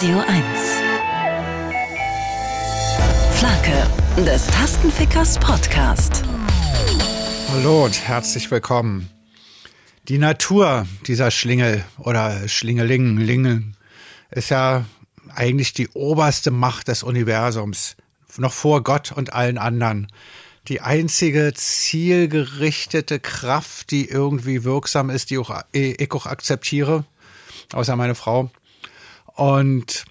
Radio 1. Flake des Tastenfickers Podcast. Hallo und herzlich willkommen. Die Natur dieser Schlingel oder Schlingeling, Lingel, ist ja eigentlich die oberste Macht des Universums, noch vor Gott und allen anderen. Die einzige zielgerichtete Kraft, die irgendwie wirksam ist, die ich auch akzeptiere, außer meine Frau. Und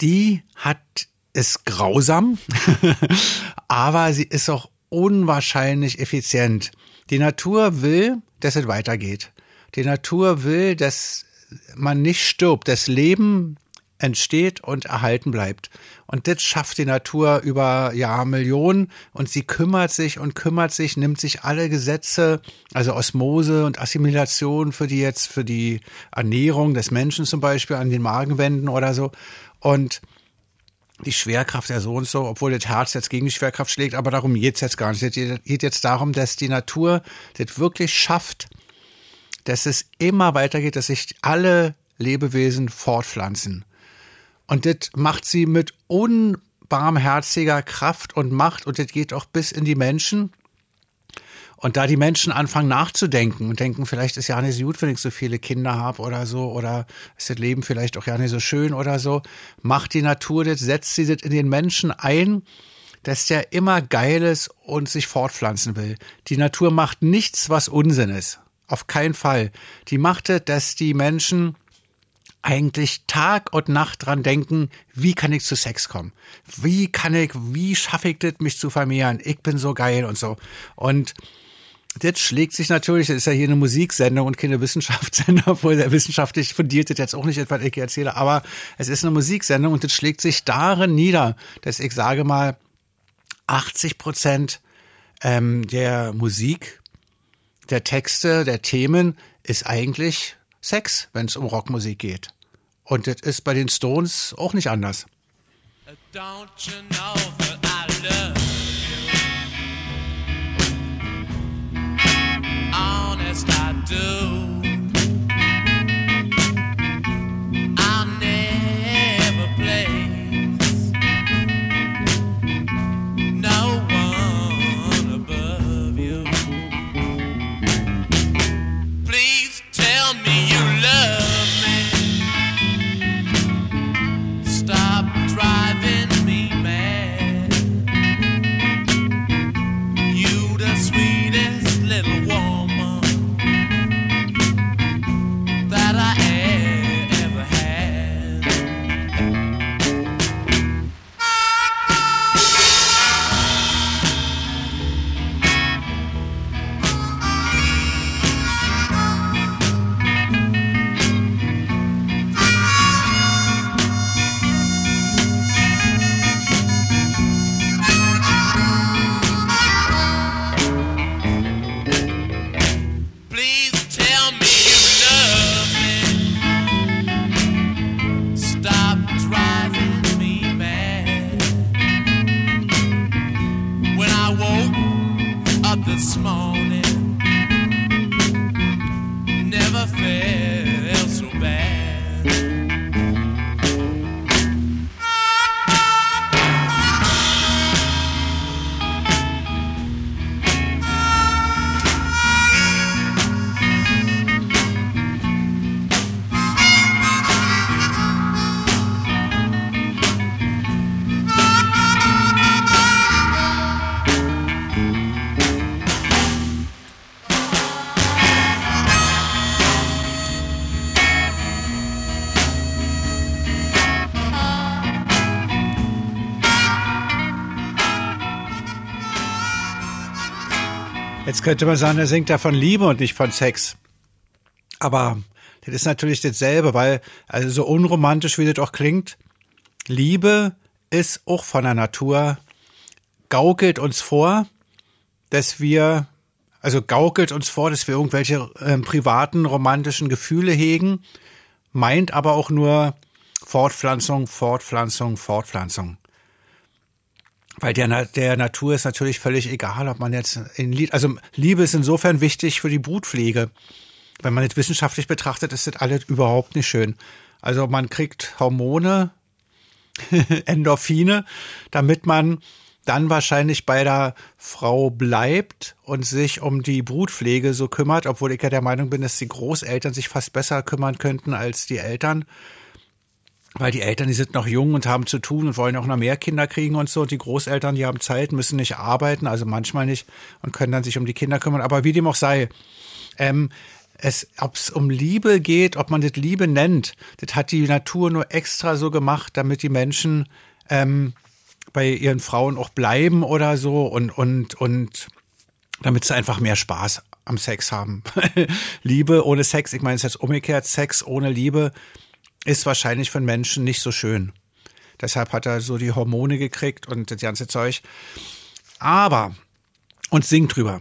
die hat ist grausam, aber sie ist auch unwahrscheinlich effizient. Die Natur will, dass es weitergeht. Die Natur will, dass man nicht stirbt, das Leben entsteht und erhalten bleibt. Und das schafft die Natur über ja Millionen und sie kümmert sich und kümmert sich, nimmt sich alle Gesetze, also Osmose und Assimilation für die jetzt für die Ernährung des Menschen zum Beispiel an den Magenwänden oder so und die Schwerkraft ja so und so, obwohl das Herz jetzt gegen die Schwerkraft schlägt, aber darum geht's jetzt gar nicht. Es geht jetzt darum, dass die Natur das wirklich schafft, dass es immer weitergeht, dass sich alle Lebewesen fortpflanzen. Und das macht sie mit unbarmherziger Kraft und Macht und das geht auch bis in die Menschen. Und da die Menschen anfangen nachzudenken und denken, vielleicht ist ja nicht so gut, wenn ich so viele Kinder habe oder so, oder ist das Leben vielleicht auch ja nicht so schön oder so, macht die Natur das, setzt sie das in den Menschen ein, dass der immer geil ist und sich fortpflanzen will. Die Natur macht nichts, was Unsinn ist. Auf keinen Fall. Die macht es, dass die Menschen eigentlich Tag und Nacht dran denken, wie kann ich zu Sex kommen? Wie kann ich, wie schaffe ich das, mich zu vermehren? Ich bin so geil und so. Und das schlägt sich natürlich, das ist ja hier eine Musiksendung und keine Wissenschaftssendung, obwohl der wissenschaftlich fundiert das jetzt auch nicht etwas, ich erzähle, aber es ist eine Musiksendung und das schlägt sich darin nieder, dass ich sage mal, 80 Prozent ähm, der Musik, der Texte, der Themen ist eigentlich Sex, wenn es um Rockmusik geht. Und das ist bei den Stones auch nicht anders. Don't you know Jetzt könnte man sagen, er singt da von Liebe und nicht von Sex. Aber das ist natürlich dasselbe, weil, also so unromantisch wie das auch klingt, Liebe ist auch von der Natur, gaukelt uns vor, dass wir, also gaukelt uns vor, dass wir irgendwelche äh, privaten romantischen Gefühle hegen, meint aber auch nur Fortpflanzung, Fortpflanzung, Fortpflanzung. Weil der, der Natur ist natürlich völlig egal, ob man jetzt in Lied, also Liebe ist insofern wichtig für die Brutpflege. Wenn man es wissenschaftlich betrachtet, ist das alles überhaupt nicht schön. Also man kriegt Hormone, Endorphine, damit man dann wahrscheinlich bei der Frau bleibt und sich um die Brutpflege so kümmert, obwohl ich ja der Meinung bin, dass die Großeltern sich fast besser kümmern könnten als die Eltern. Weil die Eltern, die sind noch jung und haben zu tun und wollen auch noch mehr Kinder kriegen und so. Die Großeltern, die haben Zeit, müssen nicht arbeiten, also manchmal nicht und können dann sich um die Kinder kümmern. Aber wie dem auch sei, ähm, es, ob es um Liebe geht, ob man das Liebe nennt, das hat die Natur nur extra so gemacht, damit die Menschen ähm, bei ihren Frauen auch bleiben oder so und, und, und damit sie einfach mehr Spaß am Sex haben. Liebe ohne Sex, ich meine es ist jetzt umgekehrt, Sex ohne Liebe ist wahrscheinlich einen Menschen nicht so schön. Deshalb hat er so die Hormone gekriegt und das ganze Zeug. Aber, und singt drüber.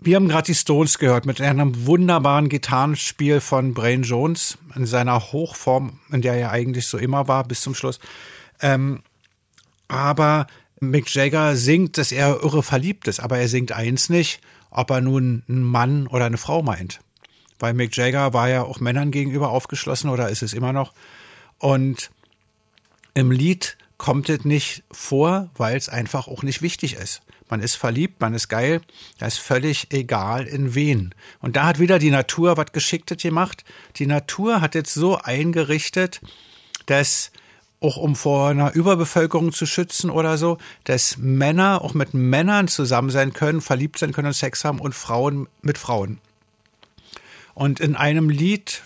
Wir haben gerade die Stones gehört mit einem wunderbaren Gitarrenspiel von Brain Jones in seiner Hochform, in der er eigentlich so immer war bis zum Schluss. Ähm, aber Mick Jagger singt, dass er irre verliebt ist, aber er singt eins nicht, ob er nun einen Mann oder eine Frau meint. Weil Mick Jagger war ja auch Männern gegenüber aufgeschlossen oder ist es immer noch. Und im Lied kommt es nicht vor, weil es einfach auch nicht wichtig ist. Man ist verliebt, man ist geil, da ist völlig egal in wen. Und da hat wieder die Natur was Geschicktes gemacht. Die Natur hat jetzt so eingerichtet, dass auch um vor einer Überbevölkerung zu schützen oder so, dass Männer auch mit Männern zusammen sein können, verliebt sein können und Sex haben und Frauen mit Frauen. Und in einem Lied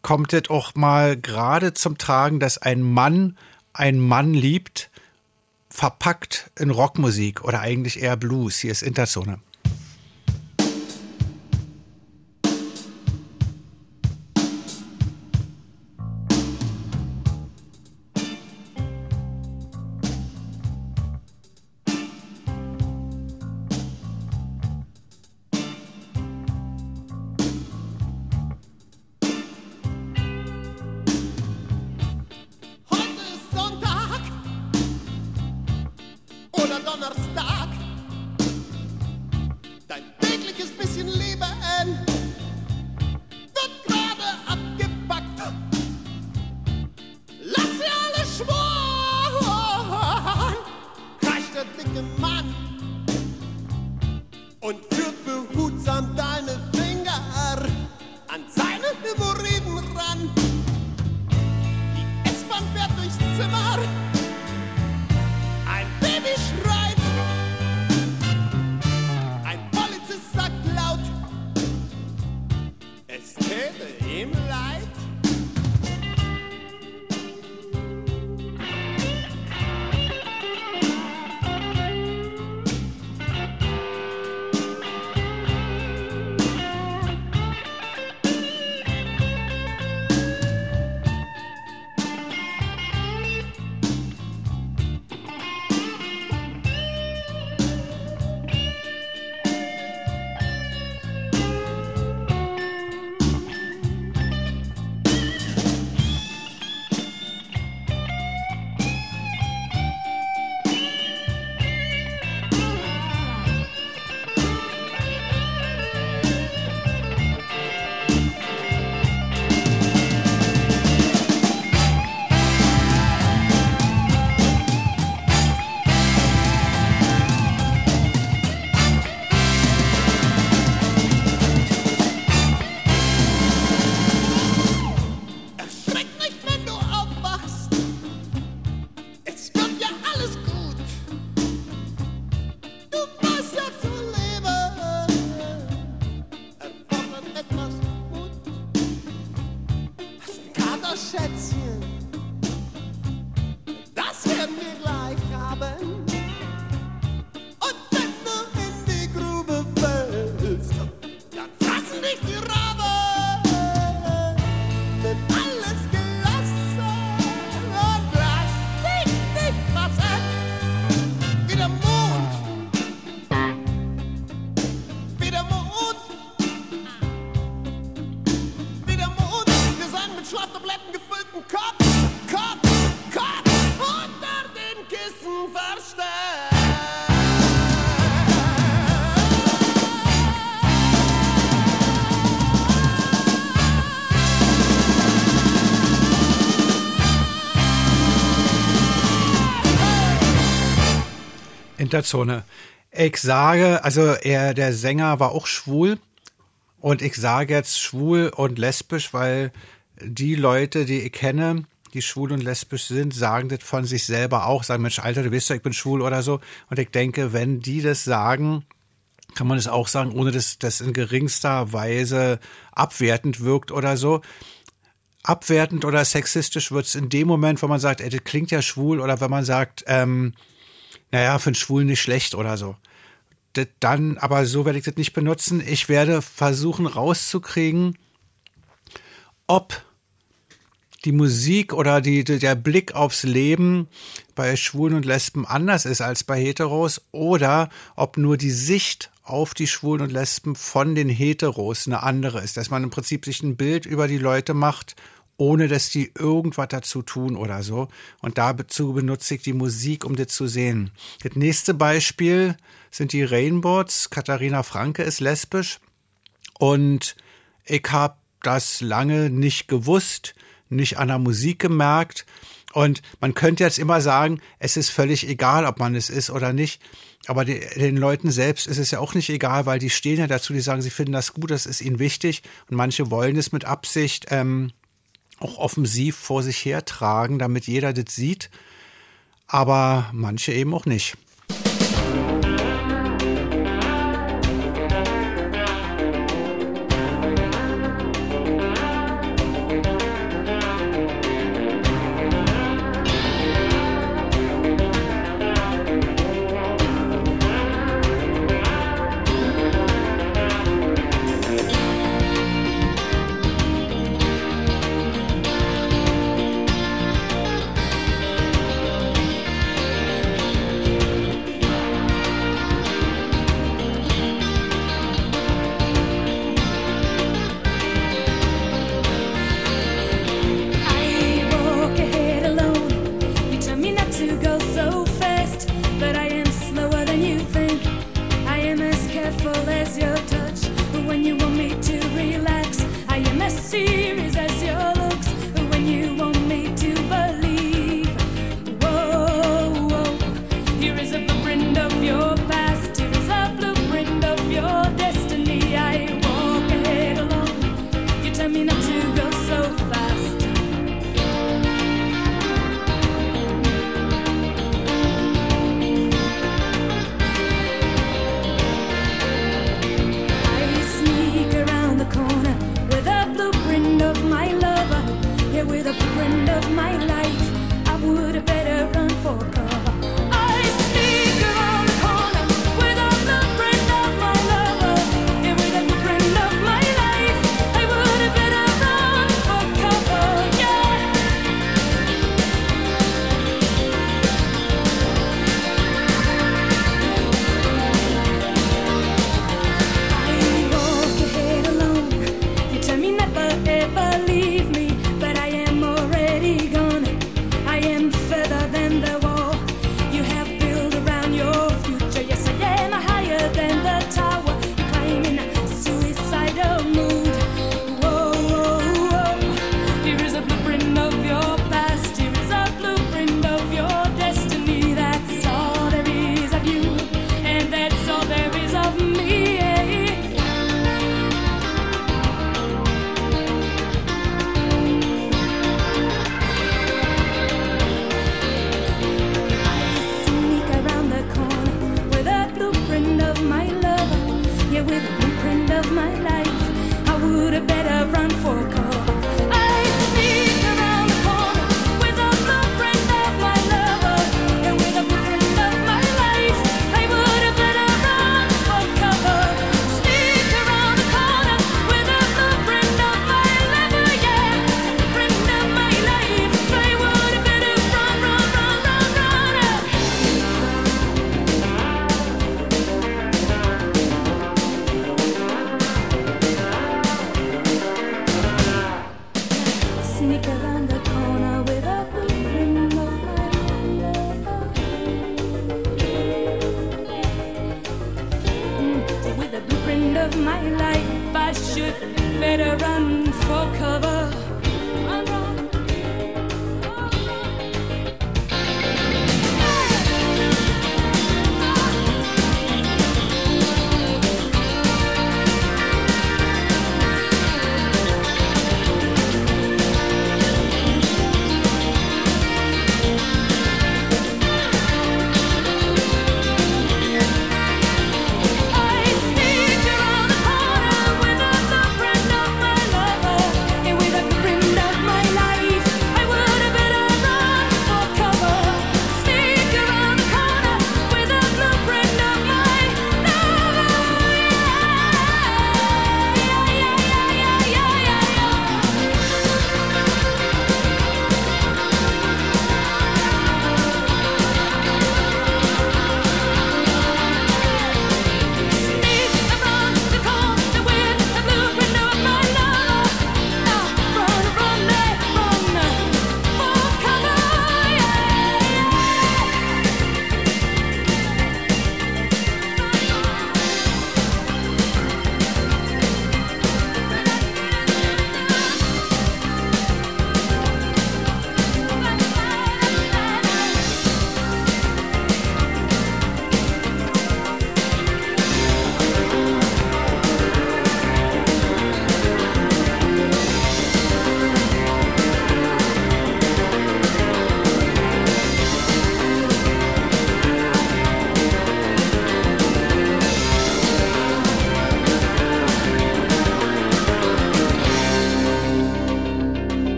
kommt es auch mal gerade zum Tragen, dass ein Mann einen Mann liebt, verpackt in Rockmusik oder eigentlich eher Blues. Hier ist Interzone. ein tägliches bisschen Leben. Hinterzone. Ich sage, also er, der Sänger war auch schwul. Und ich sage jetzt schwul und lesbisch, weil die Leute, die ich kenne, die schwul und lesbisch sind, sagen das von sich selber auch, sagen, Mensch, Alter, du weißt doch, ich bin schwul oder so. Und ich denke, wenn die das sagen, kann man das auch sagen, ohne dass das in geringster Weise abwertend wirkt oder so. Abwertend oder sexistisch wird es in dem Moment, wo man sagt, ey, das klingt ja schwul, oder wenn man sagt, ähm, naja, für einen Schwulen nicht schlecht oder so. Das dann, aber so werde ich das nicht benutzen. Ich werde versuchen rauszukriegen, ob die Musik oder die, der Blick aufs Leben bei Schwulen und Lesben anders ist als bei Heteros oder ob nur die Sicht auf die Schwulen und Lesben von den Heteros eine andere ist, dass man im Prinzip sich ein Bild über die Leute macht, ohne dass die irgendwas dazu tun oder so. Und dazu benutze ich die Musik, um das zu sehen. Das nächste Beispiel sind die Rainbows. Katharina Franke ist lesbisch und ich habe das lange nicht gewusst nicht an der Musik gemerkt. Und man könnte jetzt immer sagen, es ist völlig egal, ob man es ist oder nicht. Aber den Leuten selbst ist es ja auch nicht egal, weil die stehen ja dazu, die sagen, sie finden das gut, das ist ihnen wichtig. Und manche wollen es mit Absicht ähm, auch offensiv vor sich hertragen, damit jeder das sieht. Aber manche eben auch nicht.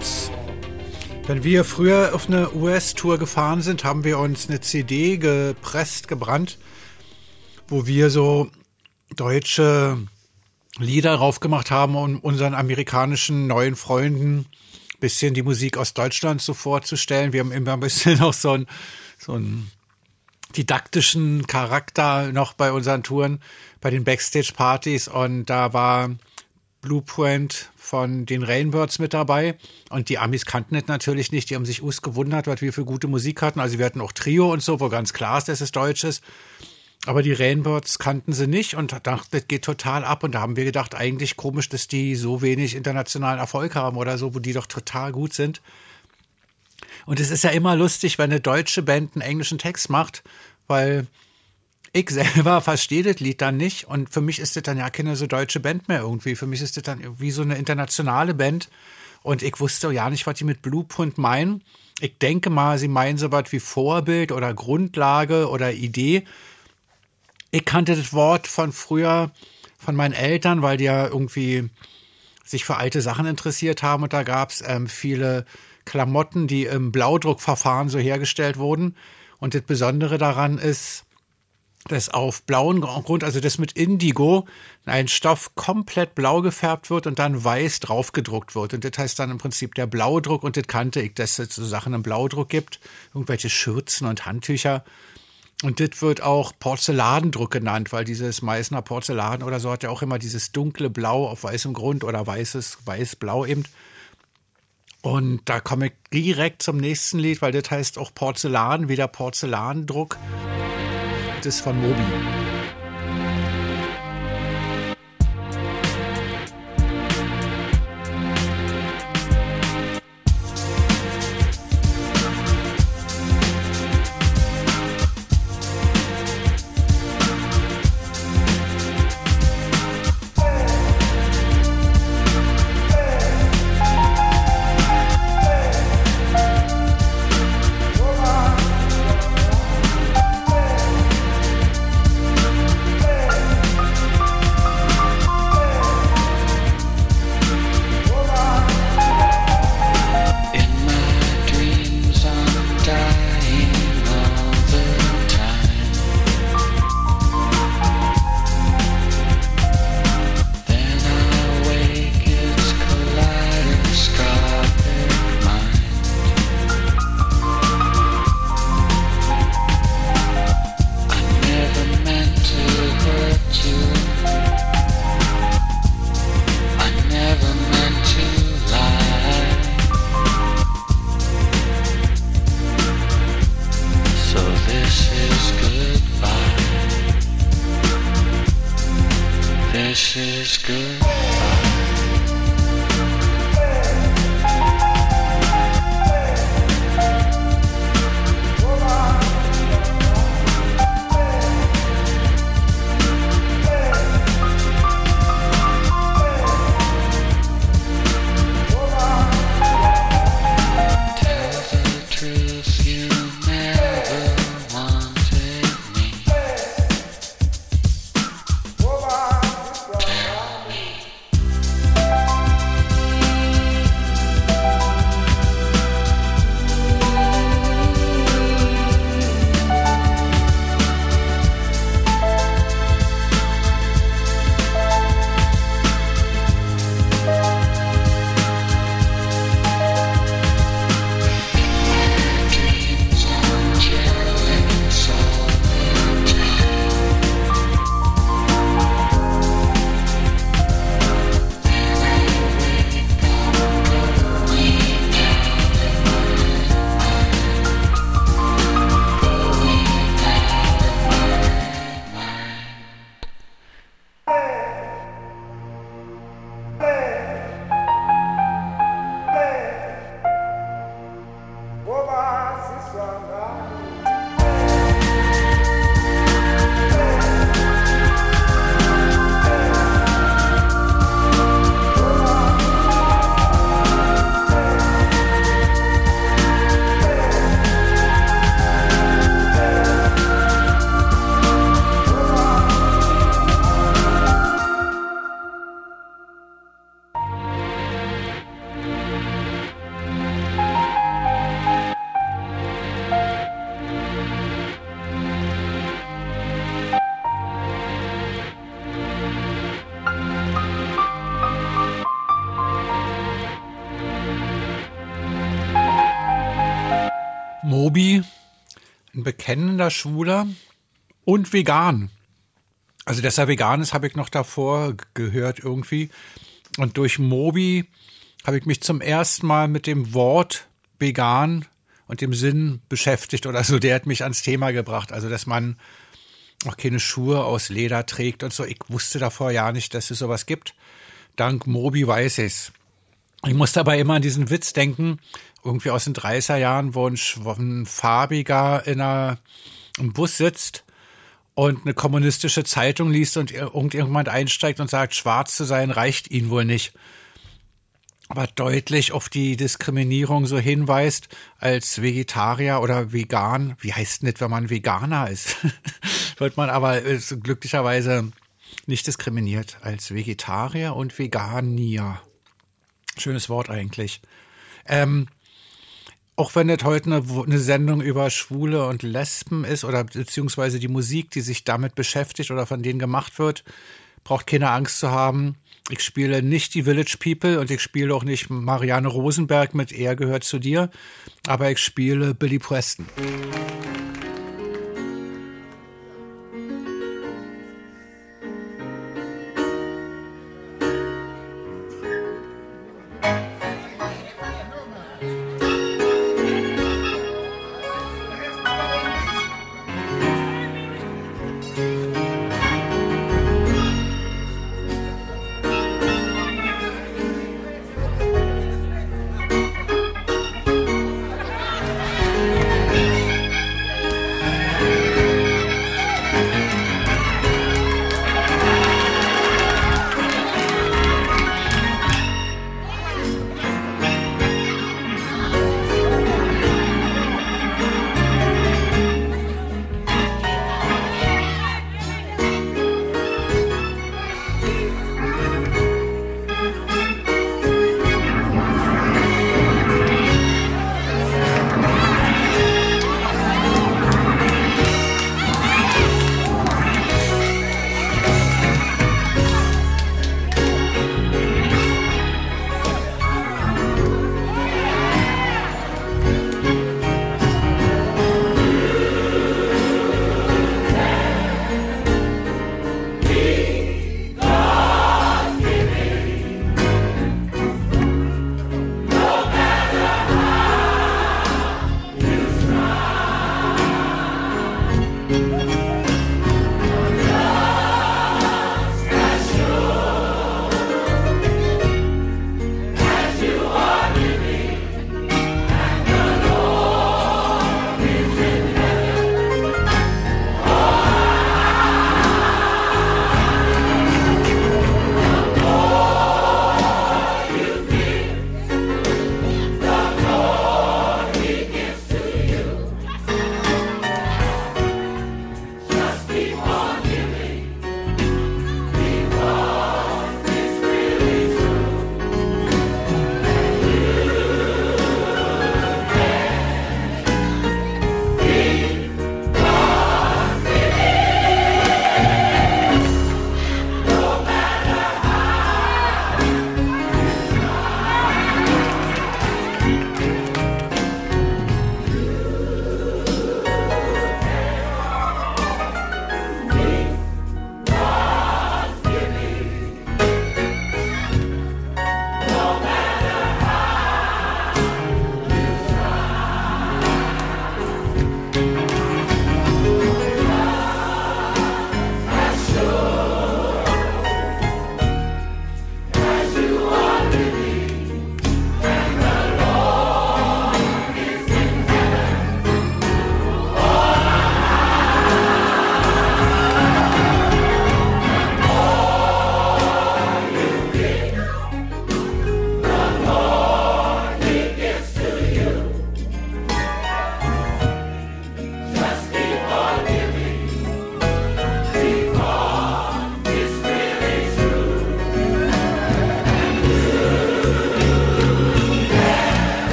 Rainbirds. Wenn wir früher auf eine US-Tour gefahren sind, haben wir uns eine CD gepresst, gebrannt, wo wir so deutsche Lieder raufgemacht haben, um unseren amerikanischen neuen Freunden ein bisschen die Musik aus Deutschland so vorzustellen. Wir haben immer ein bisschen auch so ein, so ein didaktischen Charakter noch bei unseren Touren, bei den Backstage-Partys und da war Blueprint von den Rainbirds mit dabei. Und die Amis kannten das natürlich nicht, die haben sich us gewundert, was wir für gute Musik hatten, also wir hatten auch Trio und so, wo ganz klar ist, dass es Deutsch ist, aber die Rainbirds kannten sie nicht und dachten, das geht total ab. Und da haben wir gedacht, eigentlich komisch, dass die so wenig internationalen Erfolg haben oder so, wo die doch total gut sind. Und es ist ja immer lustig, wenn eine deutsche Band einen englischen Text macht, weil ich selber verstehe das Lied dann nicht und für mich ist das dann ja keine so deutsche Band mehr irgendwie. Für mich ist das dann wie so eine internationale Band und ich wusste ja nicht, was die mit Blueprint meinen. Ich denke mal, sie meinen so was wie Vorbild oder Grundlage oder Idee. Ich kannte das Wort von früher von meinen Eltern, weil die ja irgendwie sich für alte Sachen interessiert haben und da gab es ähm, viele Klamotten, die im Blaudruckverfahren so hergestellt wurden. Und das Besondere daran ist, dass auf blauen Grund, also das mit Indigo, ein Stoff komplett blau gefärbt wird und dann weiß draufgedruckt wird. Und das heißt dann im Prinzip der Blaudruck und das kannte ich, dass es so Sachen im Blaudruck gibt, irgendwelche Schürzen und Handtücher. Und das wird auch Porzellandruck genannt, weil dieses Meißner Porzellan oder so hat ja auch immer dieses dunkle Blau auf weißem Grund oder weißes, weiß-blau eben. Und da komme ich direkt zum nächsten Lied, weil das heißt auch Porzellan, wieder Porzellandruck. Ist von Mobi. Bekennender Schwuler und vegan. Also, dass er vegan ist, habe ich noch davor gehört irgendwie. Und durch Mobi habe ich mich zum ersten Mal mit dem Wort vegan und dem Sinn beschäftigt oder so. Der hat mich ans Thema gebracht. Also, dass man auch keine Schuhe aus Leder trägt und so. Ich wusste davor ja nicht, dass es sowas gibt. Dank Mobi weiß ich's. Ich musste aber immer an diesen Witz denken, irgendwie aus den 30er Jahren, wo ein, ein farbiger in einer, im Bus sitzt und eine kommunistische Zeitung liest und irgendjemand einsteigt und sagt, schwarz zu sein reicht ihnen wohl nicht. Aber deutlich auf die Diskriminierung so hinweist als Vegetarier oder Vegan. Wie heißt das, wenn man Veganer ist? Wird man aber ist glücklicherweise nicht diskriminiert als Vegetarier und Veganier. Schönes Wort eigentlich. Ähm, auch wenn das heute eine, eine, Sendung über Schwule und Lesben ist oder beziehungsweise die Musik, die sich damit beschäftigt oder von denen gemacht wird, braucht keine Angst zu haben. Ich spiele nicht die Village People und ich spiele auch nicht Marianne Rosenberg mit Er gehört zu dir, aber ich spiele Billy Preston. Billy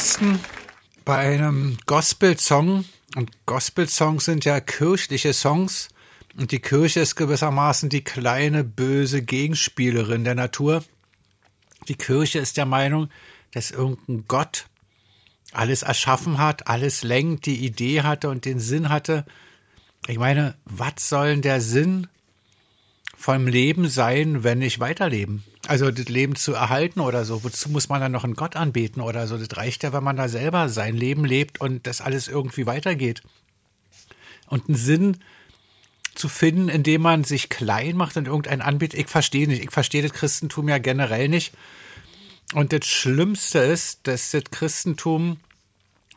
Preston bei einem Gospel-Song. Und Gospel-Songs sind ja kirchliche Songs. Und die Kirche ist gewissermaßen die kleine böse Gegenspielerin der Natur. Die Kirche ist der Meinung, dass irgendein Gott alles erschaffen hat, alles lenkt, die Idee hatte und den Sinn hatte. Ich meine, was soll denn der Sinn vom Leben sein, wenn nicht weiterleben? Also das Leben zu erhalten oder so. Wozu muss man dann noch einen Gott anbeten oder so? Das reicht ja, wenn man da selber sein Leben lebt und das alles irgendwie weitergeht. Und einen Sinn zu finden, indem man sich klein macht und irgendeinen anbietet, ich verstehe nicht. Ich verstehe das Christentum ja generell nicht. Und das Schlimmste ist, dass das Christentum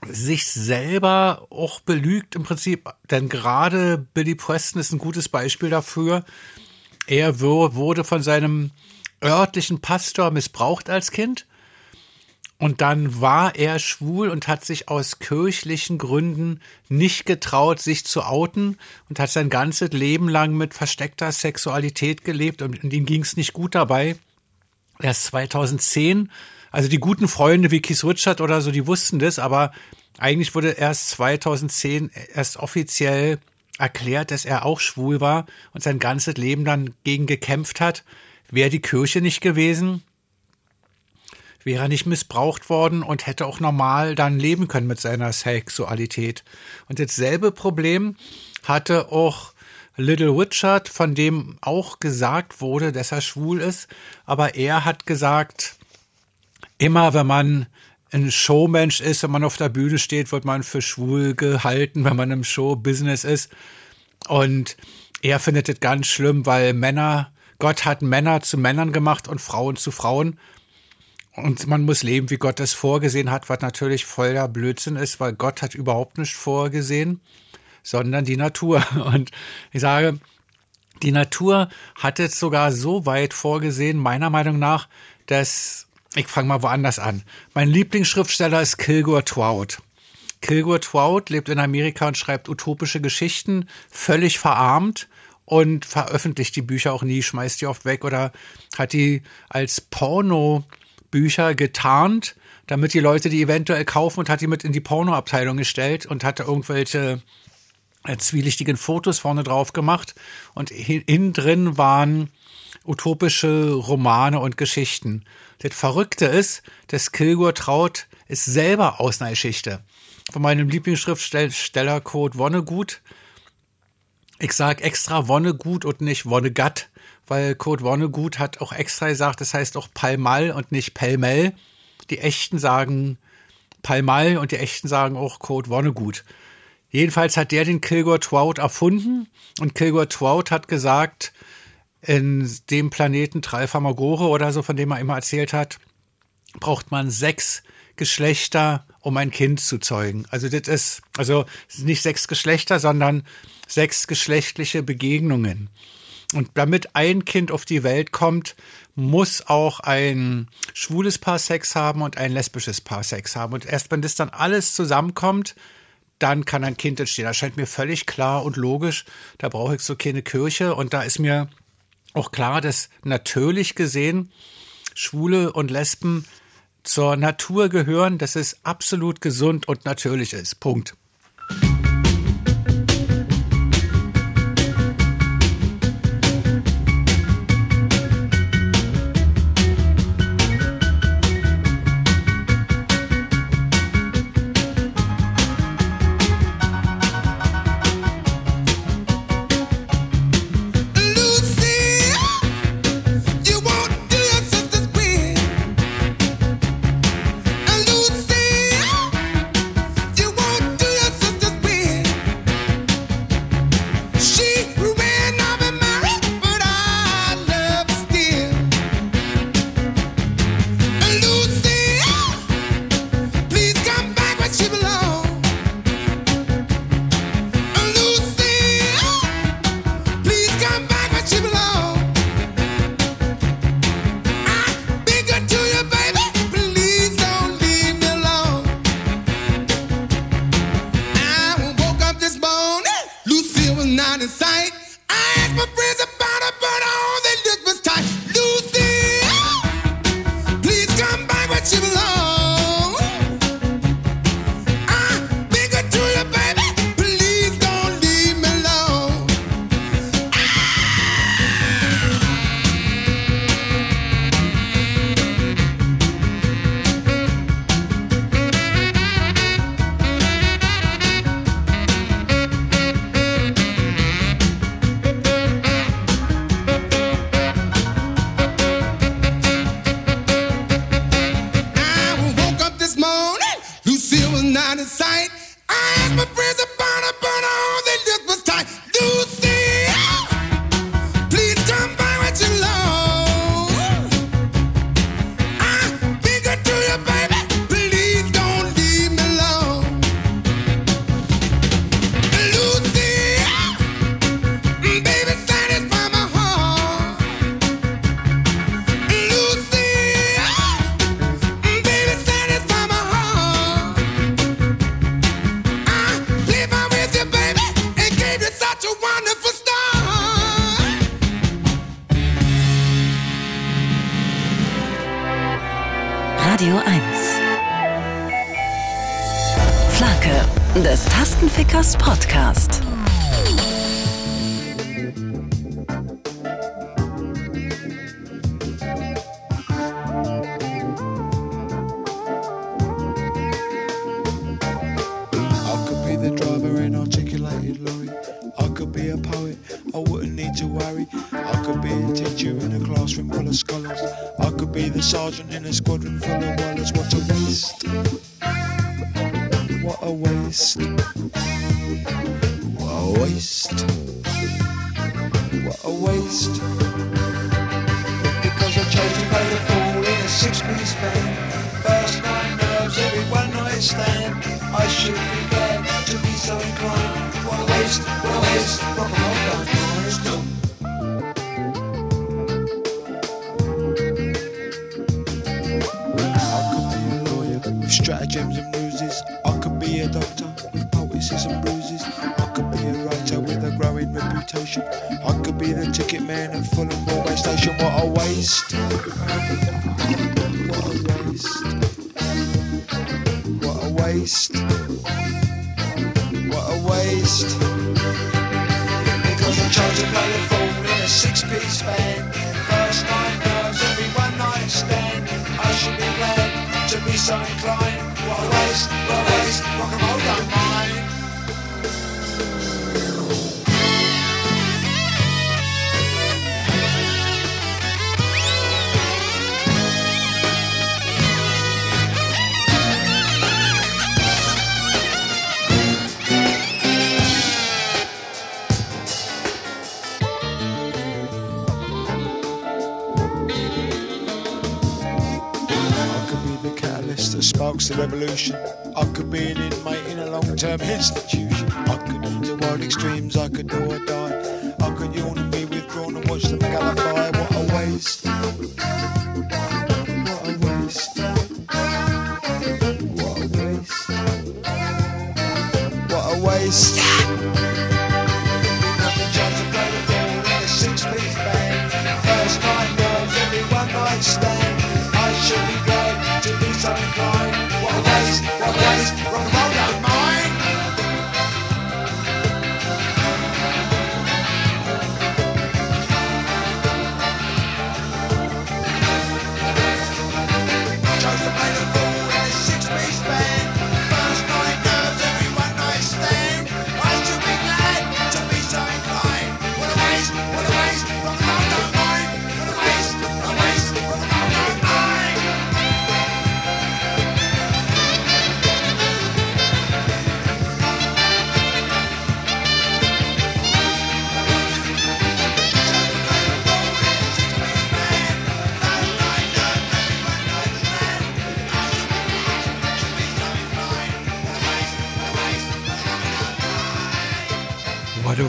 sich selber auch belügt im Prinzip. Denn gerade Billy Preston ist ein gutes Beispiel dafür. Er wurde von seinem örtlichen Pastor missbraucht als Kind. Und dann war er schwul und hat sich aus kirchlichen Gründen nicht getraut, sich zu outen und hat sein ganzes Leben lang mit versteckter Sexualität gelebt und, ihm ging es nicht gut dabei. Erst 2010, also die guten Freunde wie Keith Richard oder so, die wussten das, aber eigentlich wurde erst 2010 erst offiziell erklärt, dass er auch schwul war und sein ganzes Leben dann gegen gekämpft hat. Wäre die Kirche nicht gewesen, wäre nicht missbraucht worden und hätte auch normal dann leben können mit seiner Sexualität. Und dasselbe Problem hatte auch Little Richard, von dem auch gesagt wurde, dass er schwul ist, aber er hat gesagt, immer wenn man ein Showmensch ist, wenn man auf der Bühne steht, wird man für schwul gehalten, wenn man im Showbusiness ist. Und er findet es ganz schlimm, weil Männer, Gott hat Männer zu Männern gemacht und Frauen zu Frauen. Und man muss leben, wie Gott es vorgesehen hat, was natürlich voller Blödsinn ist, weil Gott hat überhaupt nicht vorgesehen, sondern die Natur. Und ich sage, die Natur hat es sogar so weit vorgesehen, meiner Meinung nach, dass ich fange mal woanders an. Mein Lieblingsschriftsteller ist Kilgore Trout. Kilgore Trout lebt in Amerika und schreibt utopische Geschichten, völlig verarmt und veröffentlicht die Bücher auch nie, schmeißt die oft weg oder hat die als Porno-Bücher getarnt, damit die Leute die eventuell kaufen und hat die mit in die Pornoabteilung gestellt und hatte irgendwelche äh, zwielichtigen Fotos vorne drauf gemacht und innen drin waren utopische Romane und Geschichten. Das Verrückte ist, dass Kilgore Traut ist selber aus einer Geschichte. Von meinem Lieblingsschriftsteller Code Vonnegut. Ich sag extra Vonnegut und nicht Vonnegatt, weil Code Vonnegut hat auch extra gesagt, das heißt auch Palmal und nicht Pelmel. Die Echten sagen Palmal und die Echten sagen auch Code Vonnegut. Jedenfalls hat der den Kilgore Trout erfunden und Kilgore Trout hat gesagt, in dem Planeten Tralfamagore oder so, von dem er immer erzählt hat, braucht man sechs Geschlechter, um ein Kind zu zeugen. Also das ist, also nicht sechs Geschlechter, sondern sechs geschlechtliche Begegnungen. Und damit ein Kind auf die Welt kommt, muss auch ein schwules Paar Sex haben und ein lesbisches Paar Sex haben. Und erst wenn das dann alles zusammenkommt, dann kann ein Kind entstehen. Das scheint mir völlig klar und logisch. Da brauche ich so keine Kirche. Und da ist mir auch klar, dass natürlich gesehen Schwule und Lesben zur Natur gehören, dass es absolut gesund und natürlich ist. Punkt.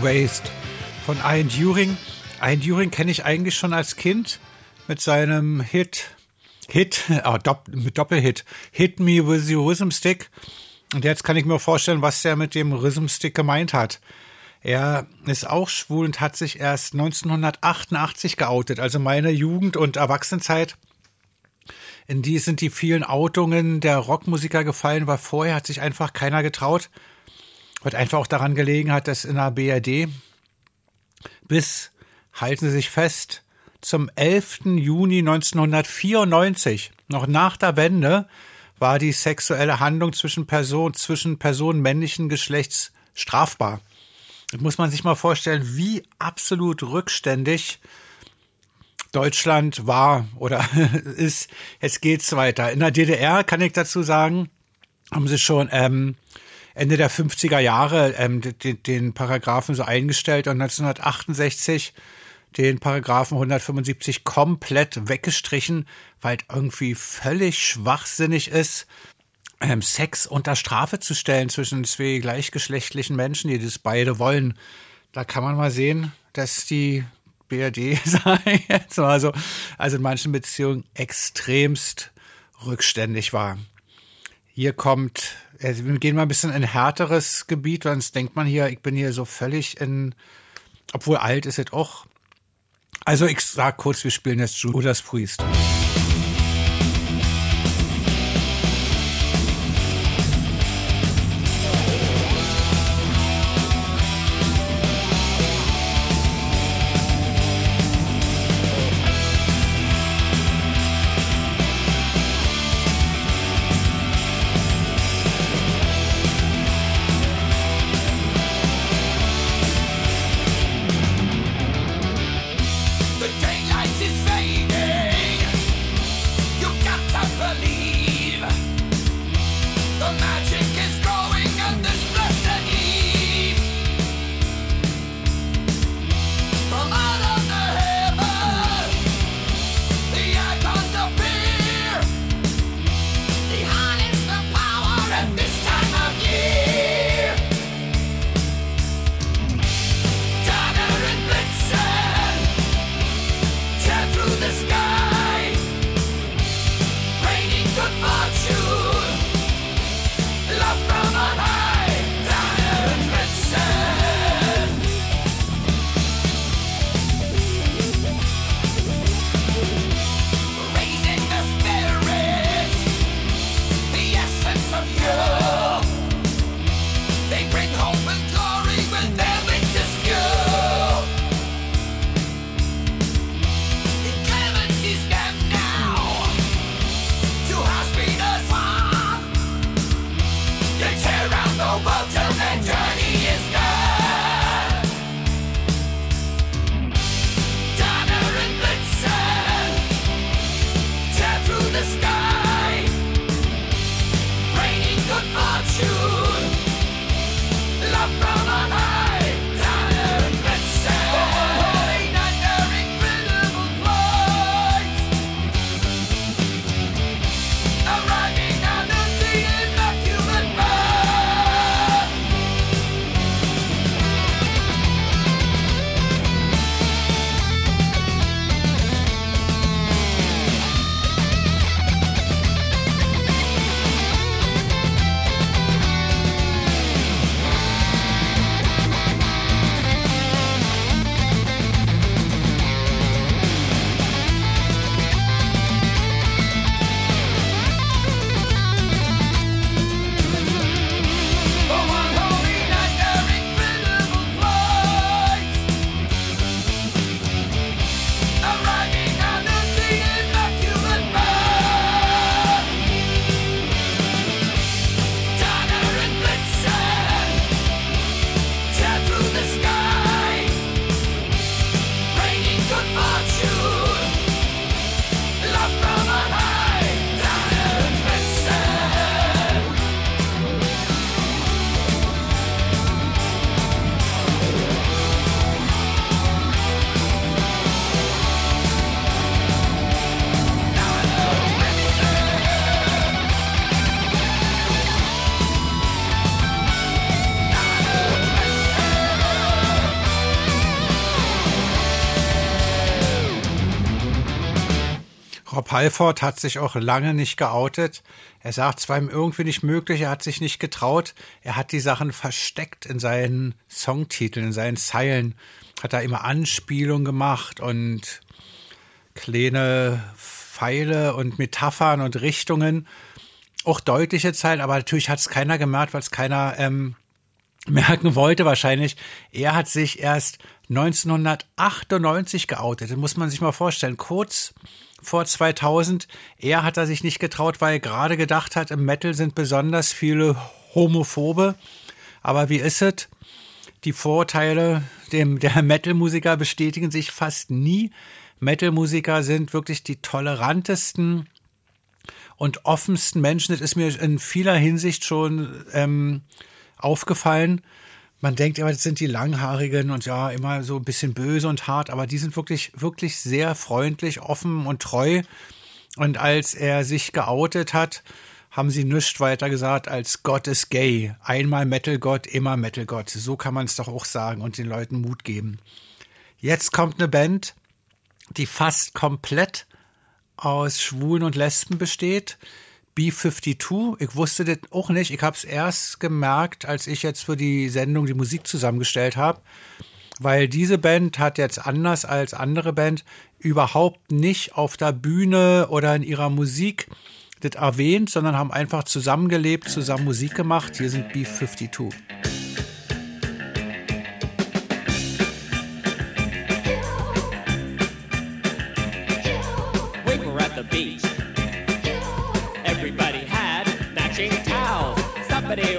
Waste von Ian During. Ian During kenne ich eigentlich schon als Kind mit seinem Hit, Hit, ah, Dopp, Doppelhit, Hit Me With Your Rhythm Stick. Und jetzt kann ich mir vorstellen, was der mit dem Rhythm Stick gemeint hat. Er ist auch schwul und hat sich erst 1988 geoutet, also meine Jugend- und Erwachsenenzeit. In die sind die vielen Outungen der Rockmusiker gefallen, weil vorher hat sich einfach keiner getraut. Was einfach auch daran gelegen hat, dass in der BRD bis, halten Sie sich fest, zum 11. Juni 1994, noch nach der Wende, war die sexuelle Handlung zwischen Personen, zwischen Personen männlichen Geschlechts strafbar. Das muss man sich mal vorstellen, wie absolut rückständig Deutschland war oder ist. Jetzt geht's weiter. In der DDR kann ich dazu sagen, haben sie schon ähm, Ende der 50er Jahre ähm, den, den Paragraphen so eingestellt und 1968 den Paragraphen 175 komplett weggestrichen, weil irgendwie völlig schwachsinnig ist, ähm, Sex unter Strafe zu stellen zwischen zwei gleichgeschlechtlichen Menschen, die das beide wollen. Da kann man mal sehen, dass die BRD, jetzt mal so, also in manchen Beziehungen extremst rückständig war. Hier kommt, also wir gehen mal ein bisschen in ein härteres Gebiet, sonst denkt man hier, ich bin hier so völlig in, obwohl alt ist es auch. Also ich sag kurz, wir spielen jetzt Judas Priest. Halford hat sich auch lange nicht geoutet. Er sagt, es war ihm irgendwie nicht möglich, er hat sich nicht getraut. Er hat die Sachen versteckt in seinen Songtiteln, in seinen Zeilen. Hat da immer Anspielungen gemacht und kleine Pfeile und Metaphern und Richtungen. Auch deutliche Zeilen, aber natürlich hat es keiner gemerkt, weil es keiner ähm, merken wollte wahrscheinlich. Er hat sich erst 1998 geoutet. Das muss man sich mal vorstellen. Kurz vor 2000. Er hat er sich nicht getraut, weil er gerade gedacht hat, im Metal sind besonders viele Homophobe. Aber wie ist es? Die Vorteile dem, der Metal-Musiker bestätigen sich fast nie. Metal-Musiker sind wirklich die tolerantesten und offensten Menschen. Das ist mir in vieler Hinsicht schon ähm, aufgefallen. Man denkt immer, das sind die Langhaarigen und ja, immer so ein bisschen böse und hart, aber die sind wirklich, wirklich sehr freundlich, offen und treu. Und als er sich geoutet hat, haben sie nichts weiter gesagt als Gott ist gay. Einmal Metal-Gott, immer Metal-Gott. So kann man es doch auch sagen und den Leuten Mut geben. Jetzt kommt eine Band, die fast komplett aus Schwulen und Lesben besteht. B52. Ich wusste das auch nicht. Ich habe es erst gemerkt, als ich jetzt für die Sendung die Musik zusammengestellt habe. Weil diese Band hat jetzt anders als andere Band überhaupt nicht auf der Bühne oder in ihrer Musik das erwähnt, sondern haben einfach zusammengelebt, zusammen Musik gemacht. Hier sind B52. We were at the beach. Somebody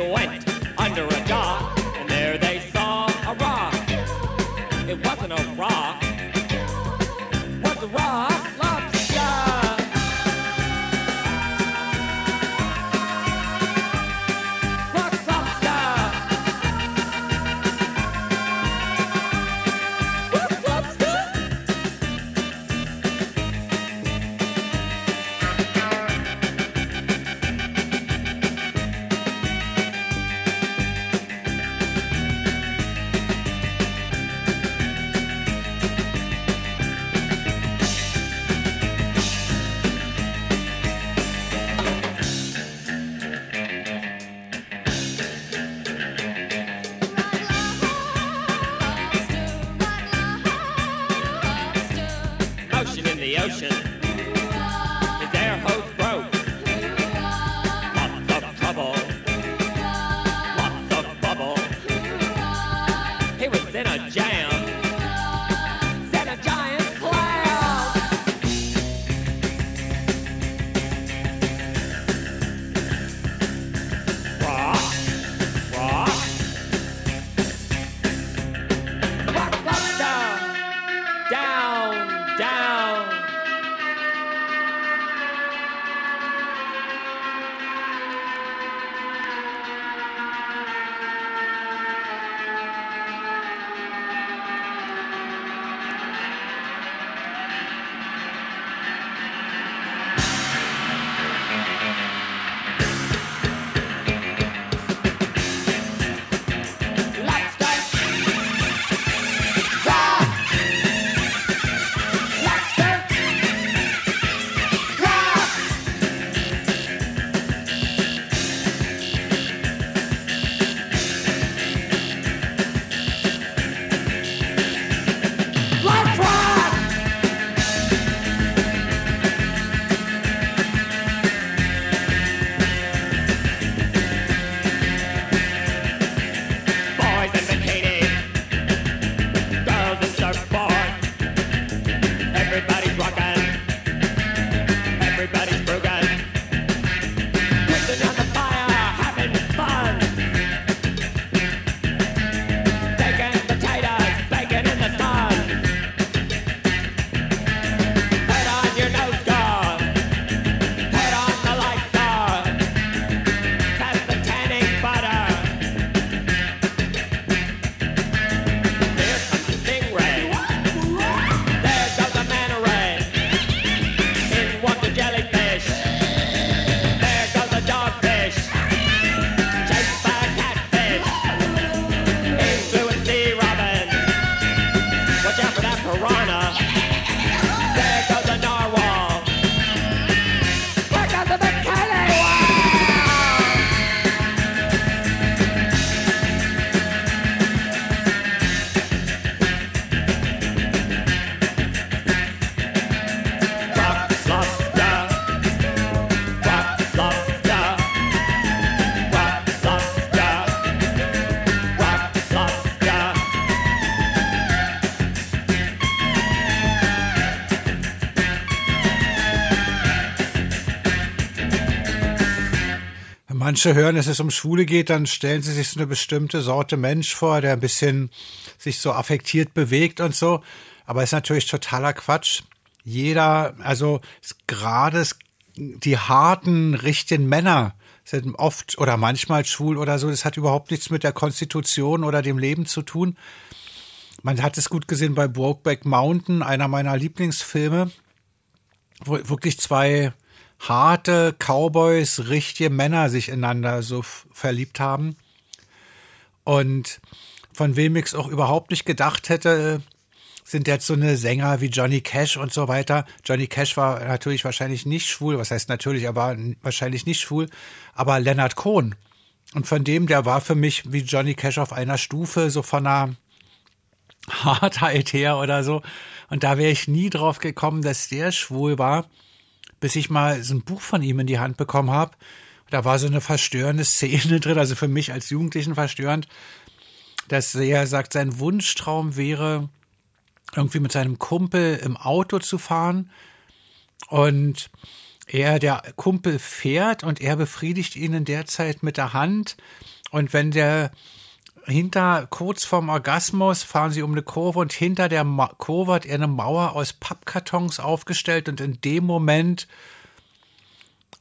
manche hören, dass es um Schwule geht, dann stellen sie sich so eine bestimmte Sorte Mensch vor, der ein bisschen sich so affektiert bewegt und so. Aber ist natürlich totaler Quatsch. Jeder, also gerade, die harten, richtigen Männer sind oft oder manchmal schwul oder so. Das hat überhaupt nichts mit der Konstitution oder dem Leben zu tun. Man hat es gut gesehen bei Brokeback Mountain, einer meiner Lieblingsfilme, wo wirklich zwei harte Cowboys, richtige Männer sich ineinander so verliebt haben. Und von wem ich es auch überhaupt nicht gedacht hätte, sind jetzt so eine Sänger wie Johnny Cash und so weiter. Johnny Cash war natürlich wahrscheinlich nicht schwul, was heißt natürlich, er n- wahrscheinlich nicht schwul, aber Leonard Cohen. Und von dem, der war für mich wie Johnny Cash auf einer Stufe, so von einer Hartheit her oder so. Und da wäre ich nie drauf gekommen, dass der schwul war, bis ich mal so ein Buch von ihm in die Hand bekommen habe. Da war so eine verstörende Szene drin, also für mich als Jugendlichen verstörend, dass er sagt, sein Wunschtraum wäre, irgendwie mit seinem Kumpel im Auto zu fahren und er, der Kumpel fährt und er befriedigt ihn in der Zeit mit der Hand und wenn der hinter, kurz vorm Orgasmus, fahren sie um eine Kurve und hinter der Ma Kurve hat er eine Mauer aus Pappkartons aufgestellt und in dem Moment,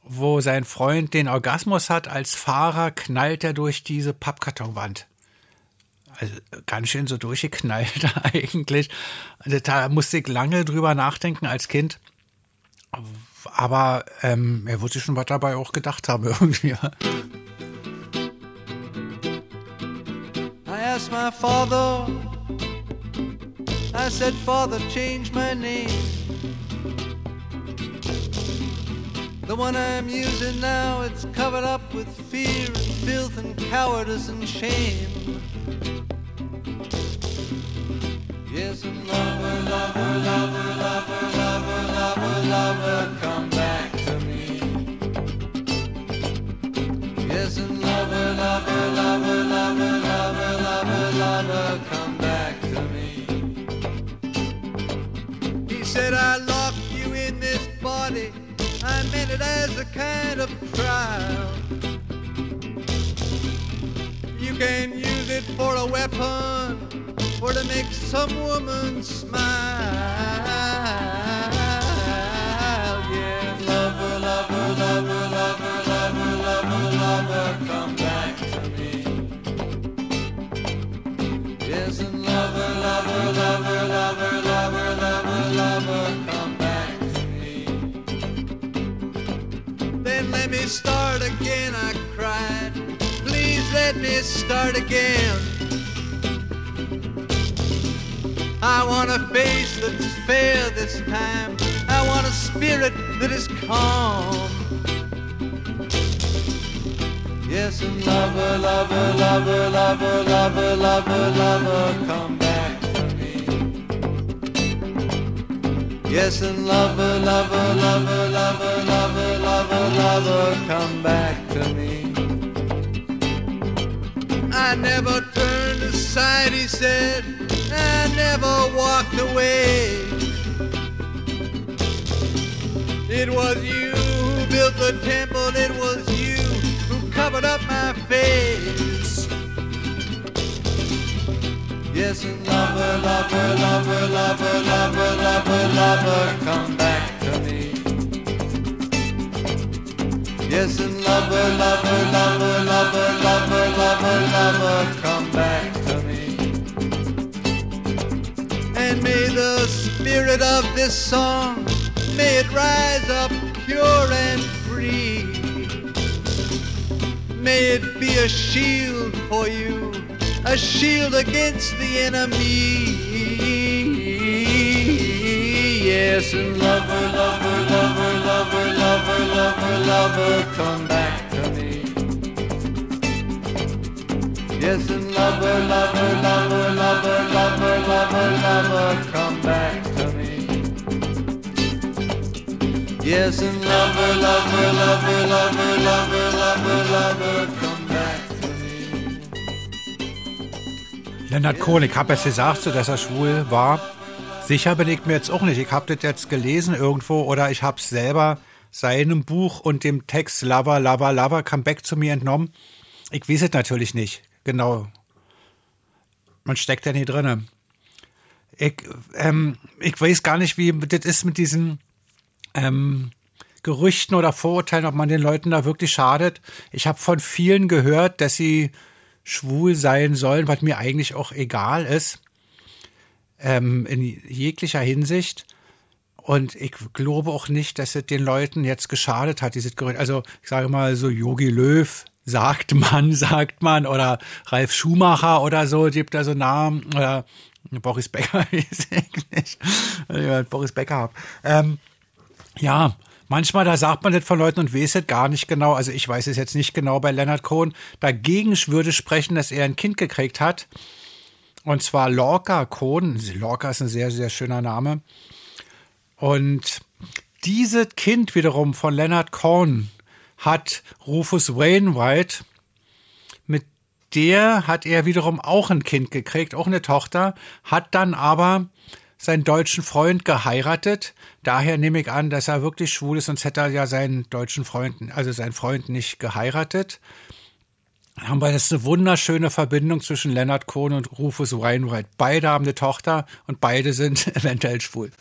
wo sein Freund den Orgasmus hat, als Fahrer knallt er durch diese Pappkartonwand. Also ganz schön so durchgeknallt eigentlich. Also Da musste ich lange drüber nachdenken als Kind. Aber ähm, er sich schon was dabei auch gedacht haben irgendwie. Asked my father, I said, Father, change my name. The one I'm using now, it's covered up with fear and filth and cowardice and shame. Yes, and lover, lover, lover, lover, lover, lover, lover, come back Lover, lover, lover, lover, lover, lover, lover, come back to me. He said, I locked you in this body. I meant it as a kind of trial. You can use it for a weapon or to make some woman smile. Yeah, lover, lover, lover, lover, lover, come back to me. And lover, lover, lover, lover, lover, lover, lover, come back to me. Then let me start again, I cried. Please let me start again. I want a face that's fair this time. I want a spirit that is calm. Yes, and lover, lover, lover, lover, lover, lover, lover, come back to me. Yes, and lover, lover, lover, lover, lover, lover, lover, come back to me. I never turned aside, he said. I never walked away. It was you who built the temple, it was covered up my face. Yes, and lover, lover, lover, lover, lover, lover, lover, come back to me. Yes, and lover, lover, lover, lover, lover, lover, lover, come back to me. And may the spirit of this song, may it rise up pure and. May it be a shield for you, a shield against the enemy. Yes, and lover, lover, lover, lover, lover, lover, lover, come back to me. Yes, and lover, lover, lover, lover, lover, lover, lover, come back Yes, and lover, lover, lover, lover, lover, lover, lover, come back to me. Leonard Cohen, ich habe es gesagt, so dass er schwul war. Sicher bin ich mir jetzt auch nicht. Ich habe das jetzt gelesen irgendwo oder ich habe es selber seinem Buch und dem Text Lover, Lover, Lover, Come Back zu mir entnommen. Ich weiß es natürlich nicht. Genau. Man steckt ja nie drinne. Ich, ähm, ich weiß gar nicht, wie das ist mit diesen ähm, Gerüchten oder Vorurteilen, ob man den Leuten da wirklich schadet. Ich habe von vielen gehört, dass sie schwul sein sollen, was mir eigentlich auch egal ist, ähm, in jeglicher Hinsicht. Und ich glaube auch nicht, dass es den Leuten jetzt geschadet hat, dieses Gerücht. Also ich sage mal so, Yogi Löw sagt man, sagt man, oder Ralf Schumacher oder so, gibt da so Namen, oder Boris Becker, weiß ich nicht, wenn ich Boris Becker hab. Ähm, ja, manchmal da sagt man das von Leuten und weiß es gar nicht genau. Also ich weiß es jetzt nicht genau bei Leonard Cohen. Dagegen würde sprechen, dass er ein Kind gekriegt hat. Und zwar Lorca Cohen. Lorca ist ein sehr, sehr schöner Name. Und dieses Kind wiederum von Leonard Cohen hat Rufus Wainwright, mit der hat er wiederum auch ein Kind gekriegt, auch eine Tochter, hat dann aber seinen deutschen Freund geheiratet. Daher nehme ich an, dass er wirklich schwul ist, sonst hätte er ja seinen deutschen Freund, also seinen Freund nicht geheiratet. Dann haben wir jetzt eine wunderschöne Verbindung zwischen Leonard Cohen und Rufus Wainwright. Beide haben eine Tochter und beide sind eventuell schwul.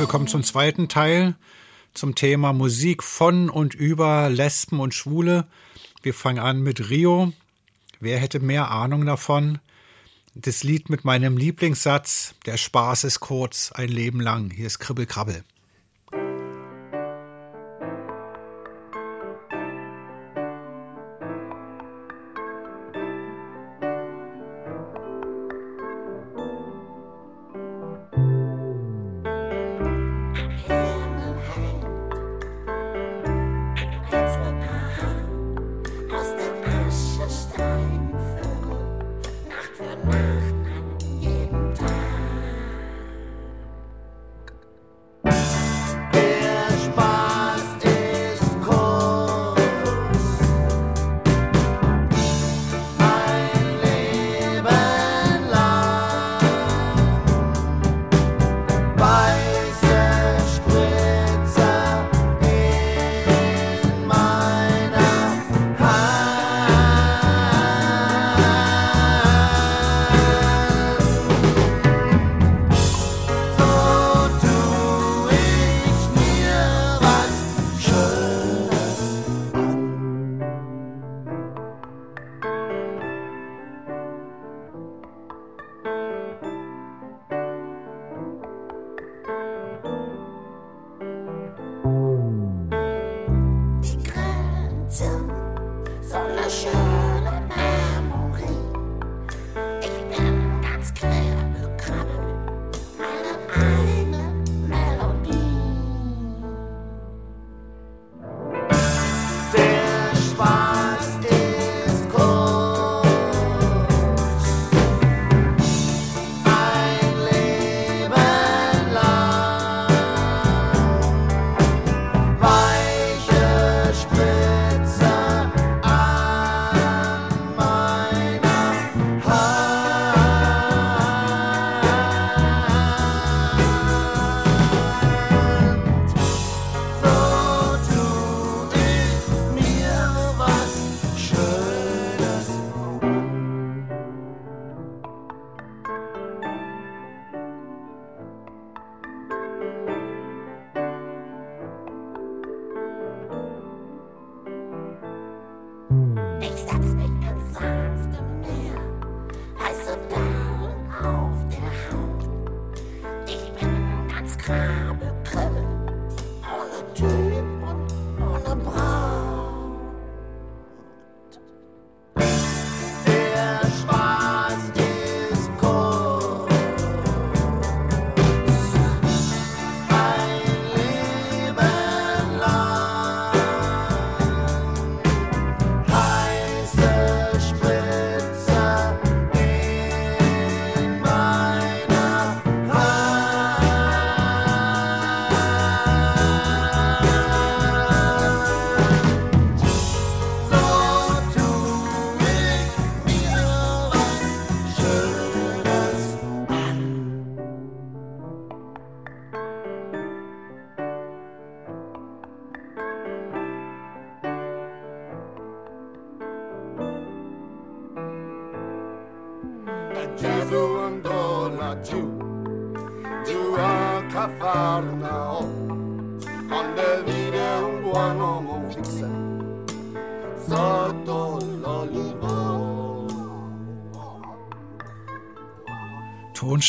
Willkommen zum zweiten Teil zum Thema Musik von und über Lesben und Schwule. Wir fangen an mit Rio. Wer hätte mehr Ahnung davon? Das Lied mit meinem Lieblingssatz, der Spaß ist kurz, ein Leben lang. Hier ist Kribbel Krabbel.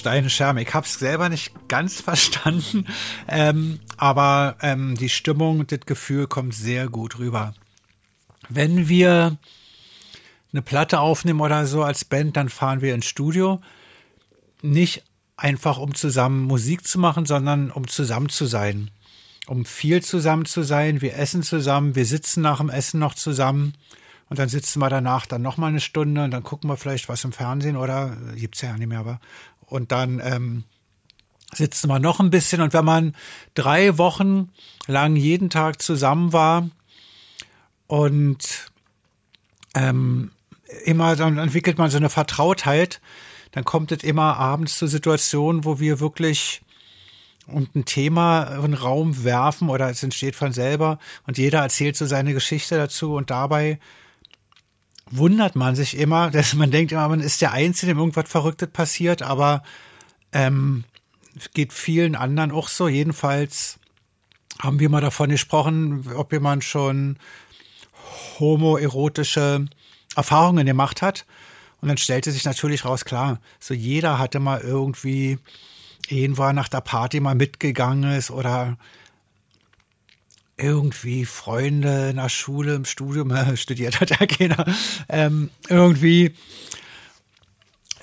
Tonsteine Scherme. Ich hab's selber nicht ganz verstanden, ähm, aber ähm, die Stimmung, das Gefühl kommt sehr gut rüber. Wenn wir eine Platte aufnehmen oder so als Band, dann fahren wir ins Studio. Nicht einfach, um zusammen Musik zu machen, sondern um zusammen zu sein. Um viel zusammen zu sein. Wir essen zusammen, wir sitzen nach dem Essen noch zusammen. Und dann sitzen wir danach dann noch mal eine Stunde und dann gucken wir vielleicht was im Fernsehen oder äh, gibt's ja nicht mehr, aber und dann ähm, sitzen wir noch ein bisschen. Und wenn man drei Wochen lang jeden Tag zusammen war und ähm, immer, dann entwickelt man so eine Vertrautheit, dann kommt es immer abends zu Situationen, wo wir wirklich und ein Thema in den Raum werfen oder es entsteht von selber. Und jeder erzählt so seine Geschichte dazu. Und dabei wundert man sich immer, dass man denkt immer, man ist der Einzige, dem irgendwas Verrücktes passiert, aber ähm, geht vielen anderen auch so. Jedenfalls haben wir mal davon gesprochen, ob jemand schon homoerotische Erfahrungen gemacht hat. Und dann stellte sich natürlich raus, klar, so jeder hatte mal irgendwie irgendwann nach der Party mal mitgegangen ist oder irgendwie Freunde in der Schule, im Studium, äh, studiert hat ja keiner, ähm, irgendwie,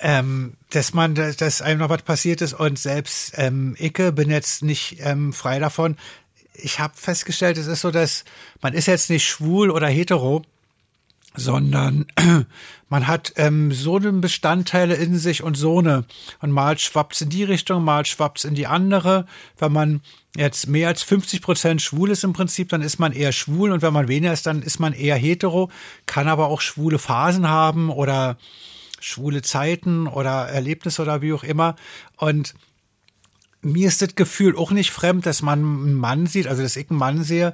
ähm, dass man, dass, einem noch was passiert ist. Und selbst ähm, ich bin jetzt nicht ähm, frei davon. Ich habe festgestellt, es ist so, dass man ist jetzt nicht schwul oder hetero, sondern man hat ähm, so eine Bestandteile in sich und so eine. Und mal schwappt's in die Richtung, mal schwappt's in die andere. Wenn man jetzt mehr als 50 Prozent schwul ist im Prinzip, dann ist man eher schwul und wenn man weniger ist, dann ist man eher hetero, kann aber auch schwule Phasen haben oder schwule Zeiten oder Erlebnisse oder wie auch immer. Und mir ist das Gefühl auch nicht fremd, dass man einen Mann sieht, also dass ich einen Mann sehe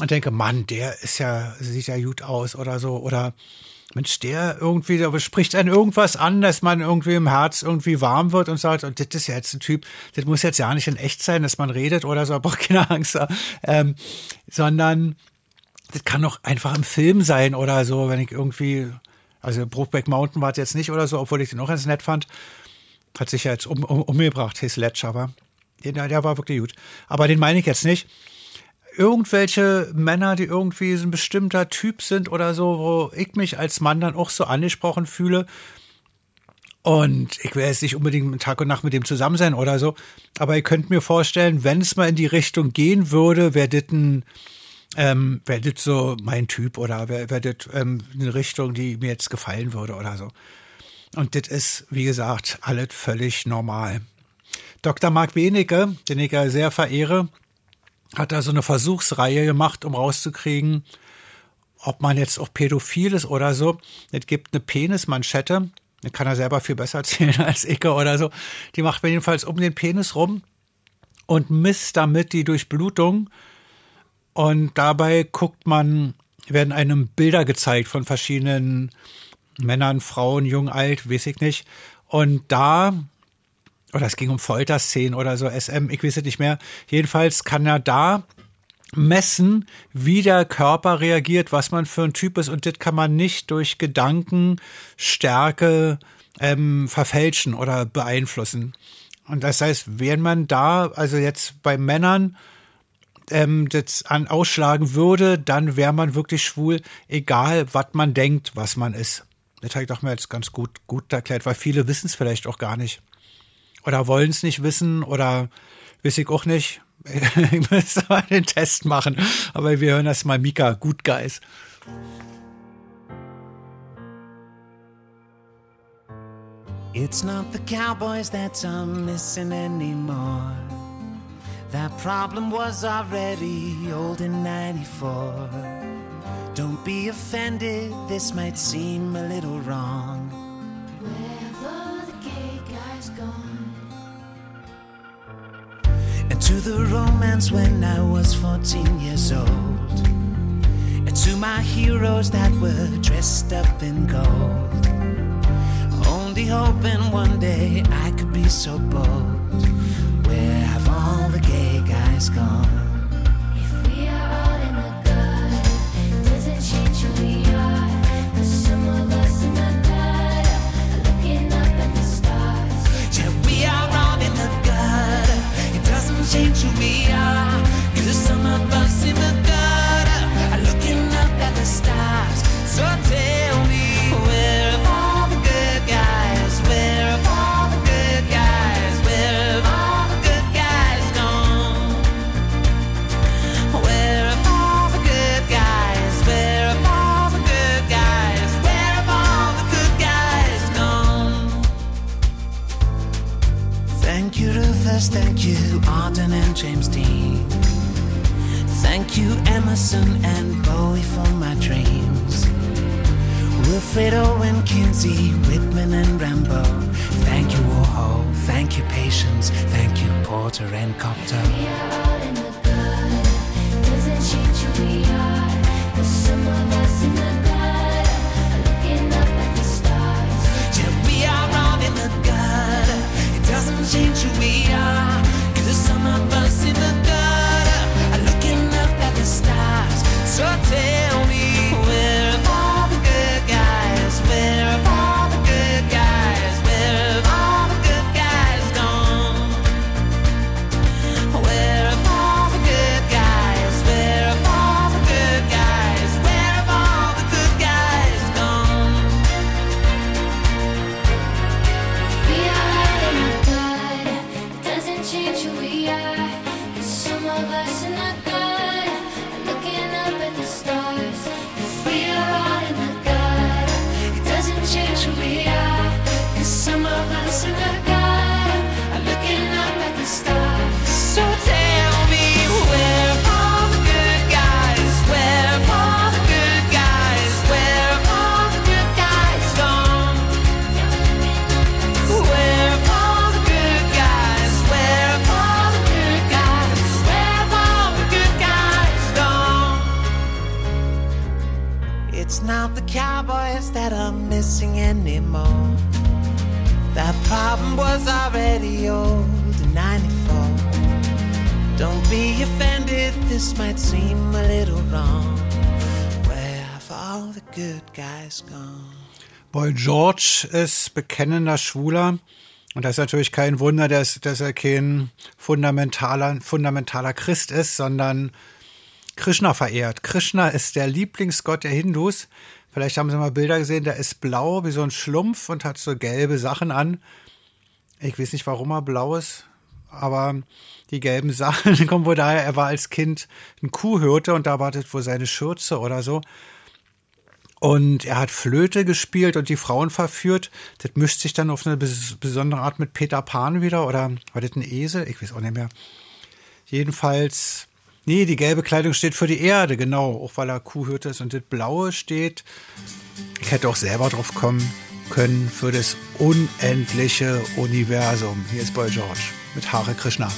und denke, Mann, der ist ja, sieht ja gut aus oder so. Oder Mensch, der irgendwie, der spricht einen irgendwas an, dass man irgendwie im Herz irgendwie warm wird und sagt, und das ist ja jetzt ein Typ, das muss jetzt ja nicht in echt sein, dass man redet oder so, aber auch keine Angst, ähm, sondern das kann doch einfach im Film sein oder so, wenn ich irgendwie, also Brokeback Mountain war es jetzt nicht oder so, obwohl ich den auch ganz nett fand. Hat sich ja jetzt um, um, umgebracht, Heath Ledger, aber der, der war wirklich gut. Aber den meine ich jetzt nicht. Irgendwelche Männer, die irgendwie so ein bestimmter Typ sind oder so, wo ich mich als Mann dann auch so angesprochen fühle. Und ich will jetzt nicht unbedingt Tag und Nacht mit dem zusammen sein oder so, aber ihr könnt mir vorstellen, wenn es mal in die Richtung gehen würde, wäre das ein, ähm, wäre das so mein Typ oder wäre wär das ähm, eine Richtung, die mir jetzt gefallen würde oder so. Und das ist, wie gesagt, alles völlig normal. Dr. Marc Benecke, den ich ja sehr verehre, hat da so eine Versuchsreihe gemacht, um rauszukriegen, ob man jetzt auch pädophil ist oder so. Es gibt eine Penismanschette, die kann er selber viel besser erzählen als ich oder so. Die macht man jedenfalls um den Penis rum und misst damit die Durchblutung. Und dabei guckt man, werden einem Bilder gezeigt von verschiedenen Männern, Frauen, jung, alt, weiß ich nicht. Und da, oder es ging um Folterszenen oder so, SM, ich weiß es nicht mehr. Jedenfalls kann er da messen, wie der Körper reagiert, was man für ein Typ ist. Und das kann man nicht durch Gedankenstärke ähm, verfälschen oder beeinflussen. Und das heißt, wenn man da, also jetzt bei Männern, ähm, das an ausschlagen würde, dann wäre man wirklich schwul, egal was man denkt, was man ist. Das habe ich doch mir jetzt ganz gut, gut erklärt, weil viele wissen es vielleicht auch gar nicht. Oder wollen es nicht wissen oder weiß ich auch nicht. ich muss mal den Test machen. Aber wir hören das mal Mika, gut Guys. It's not the cowboys that I'm missing anymore. That problem was already old in 94. Don't be offended, this might seem a little wrong. To the romance when I was 14 years old. And to my heroes that were dressed up in gold. Only hoping one day I could be so bold. Where have all the gay guys gone? Change who we are. Ah, Cause some of us in the gutter are looking up at the stars. So tell And Bowie for my dreams. Wilfred Owen, Kinsey, Whitman, and Rambo. Thank you, Warhol. Thank you, Patience. Thank you, Porter and Copter. We are all in the good. Doesn't we some of us in the. Looking up at the stars. Yeah, we are all in the good. It doesn't change who we are. Cause some of us in the to take this might seem a little wrong. Where have all the good guys gone? Boy George ist bekennender Schwuler. Und das ist natürlich kein Wunder, dass, dass er kein fundamentaler, fundamentaler Christ ist, sondern Krishna verehrt. Krishna ist der Lieblingsgott der Hindus. Vielleicht haben Sie mal Bilder gesehen, der ist blau wie so ein Schlumpf und hat so gelbe Sachen an. Ich weiß nicht, warum er blau ist, aber die gelben Sachen kommen wohl daher, er war als Kind ein Kuhhirte und da wartet wohl seine Schürze oder so. Und er hat Flöte gespielt und die Frauen verführt. Das mischt sich dann auf eine bes besondere Art mit Peter Pan wieder. Oder war das ein Esel? Ich weiß auch nicht mehr. Jedenfalls, nee, die gelbe Kleidung steht für die Erde, genau. Auch weil er Kuhhirte ist. Und das blaue steht, ich hätte auch selber drauf kommen können, für das unendliche Universum. Hier ist Boy George mit Hare Krishna.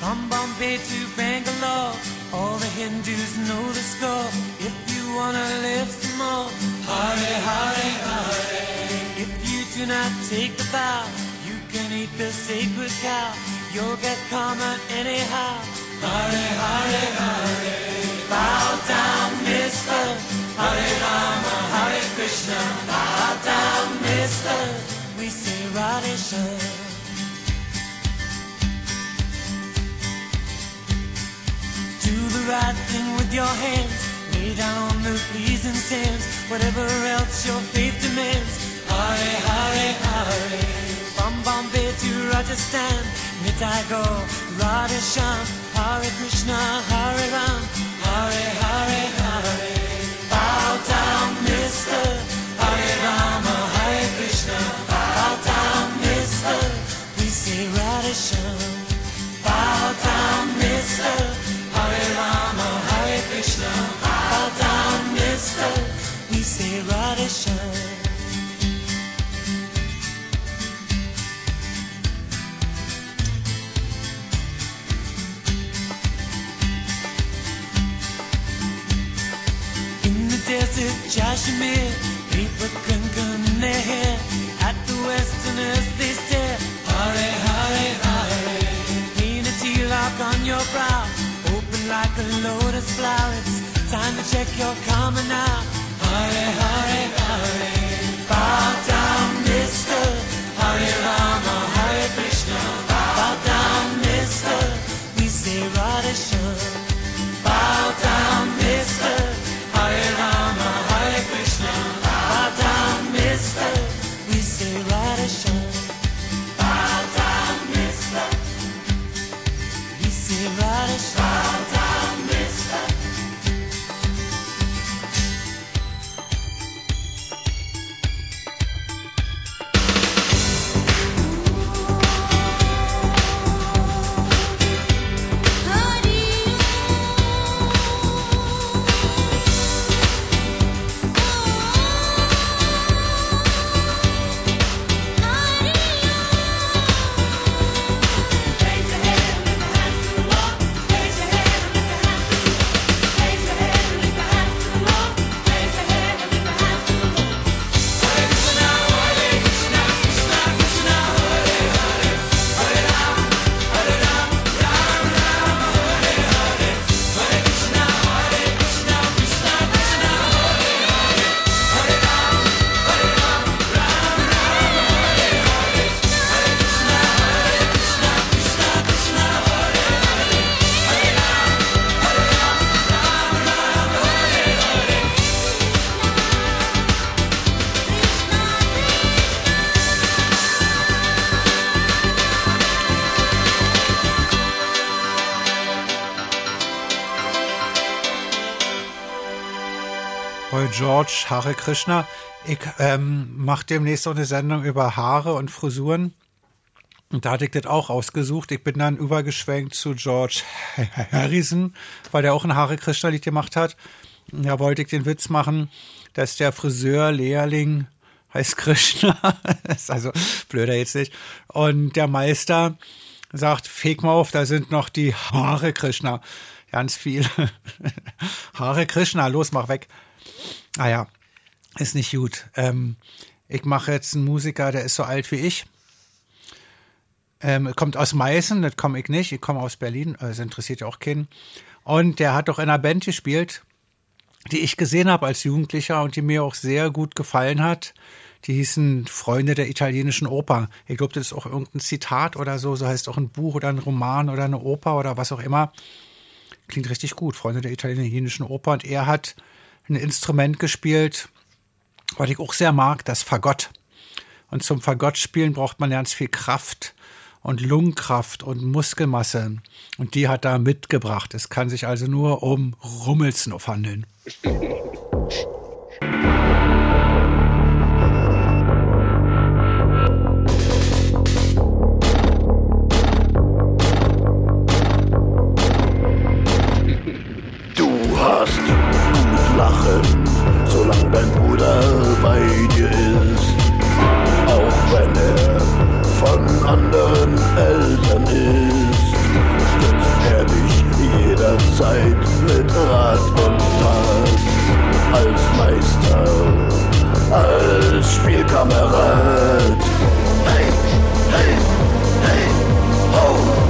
From Bombay to Bangalore, all the Hindus know the score. If you wanna live some more, Hare Hare Hare. If you do not take the vow, you can eat the sacred cow. You'll get karma anyhow. Hare Hare Hare. Bow down, Mister. Hare Rama, Hare Krishna. Bow down, Mister. We say Radhe Shyam. Do the right thing with your hands. Lay down the pleasing sands. Whatever else your faith demands. Hare Hare Hare. From Bombay to Rajasthan. Mitai go Radhe. Hare Krishna Hare Ram. Hare Hare Hare. Kankan in their hair. At the westerners, they stare. Hare, hare, hare. Paint a tilak on your brow, open like a lotus flower. It's time to check your karma now. Hare, hare, hare. Bow down, mister. Hare Rama, George, Hare Krishna. Ich ähm, mache demnächst auch eine Sendung über Haare und Frisuren. Und da hatte ich das auch ausgesucht. Ich bin dann übergeschwenkt zu George Harrison, weil der auch ein Hare Krishna-Lied gemacht hat. Da wollte ich den Witz machen, dass der Friseur-Lehrling heißt Krishna. ist also blöder jetzt nicht. Und der Meister sagt, feg mal auf, da sind noch die Haare Krishna. Ganz viel. Haare Krishna, los, mach weg. Ah ja, ist nicht gut. Ähm, ich mache jetzt einen Musiker, der ist so alt wie ich. Ähm, kommt aus Meißen, das komme ich nicht. Ich komme aus Berlin, das interessiert ja auch keinen. Und der hat doch in einer Band gespielt, die ich gesehen habe als Jugendlicher und die mir auch sehr gut gefallen hat. Die hießen Freunde der italienischen Oper. Ich glaube, das ist auch irgendein Zitat oder so. So heißt auch ein Buch oder ein Roman oder eine Oper oder was auch immer. Klingt richtig gut, Freunde der italienischen Oper. Und er hat ein Instrument gespielt, was ich auch sehr mag, das Fagott. Und zum Fagottspielen braucht man ganz viel Kraft und Lungenkraft und Muskelmasse. Und die hat er mitgebracht. Es kann sich also nur um Rummelsnuff handeln. bei dir ist. Auch wenn er von anderen Eltern ist, stützt er dich jederzeit mit Rat und Tat. Als Meister, als Spielkamerad. Hey, hey, hey, ho,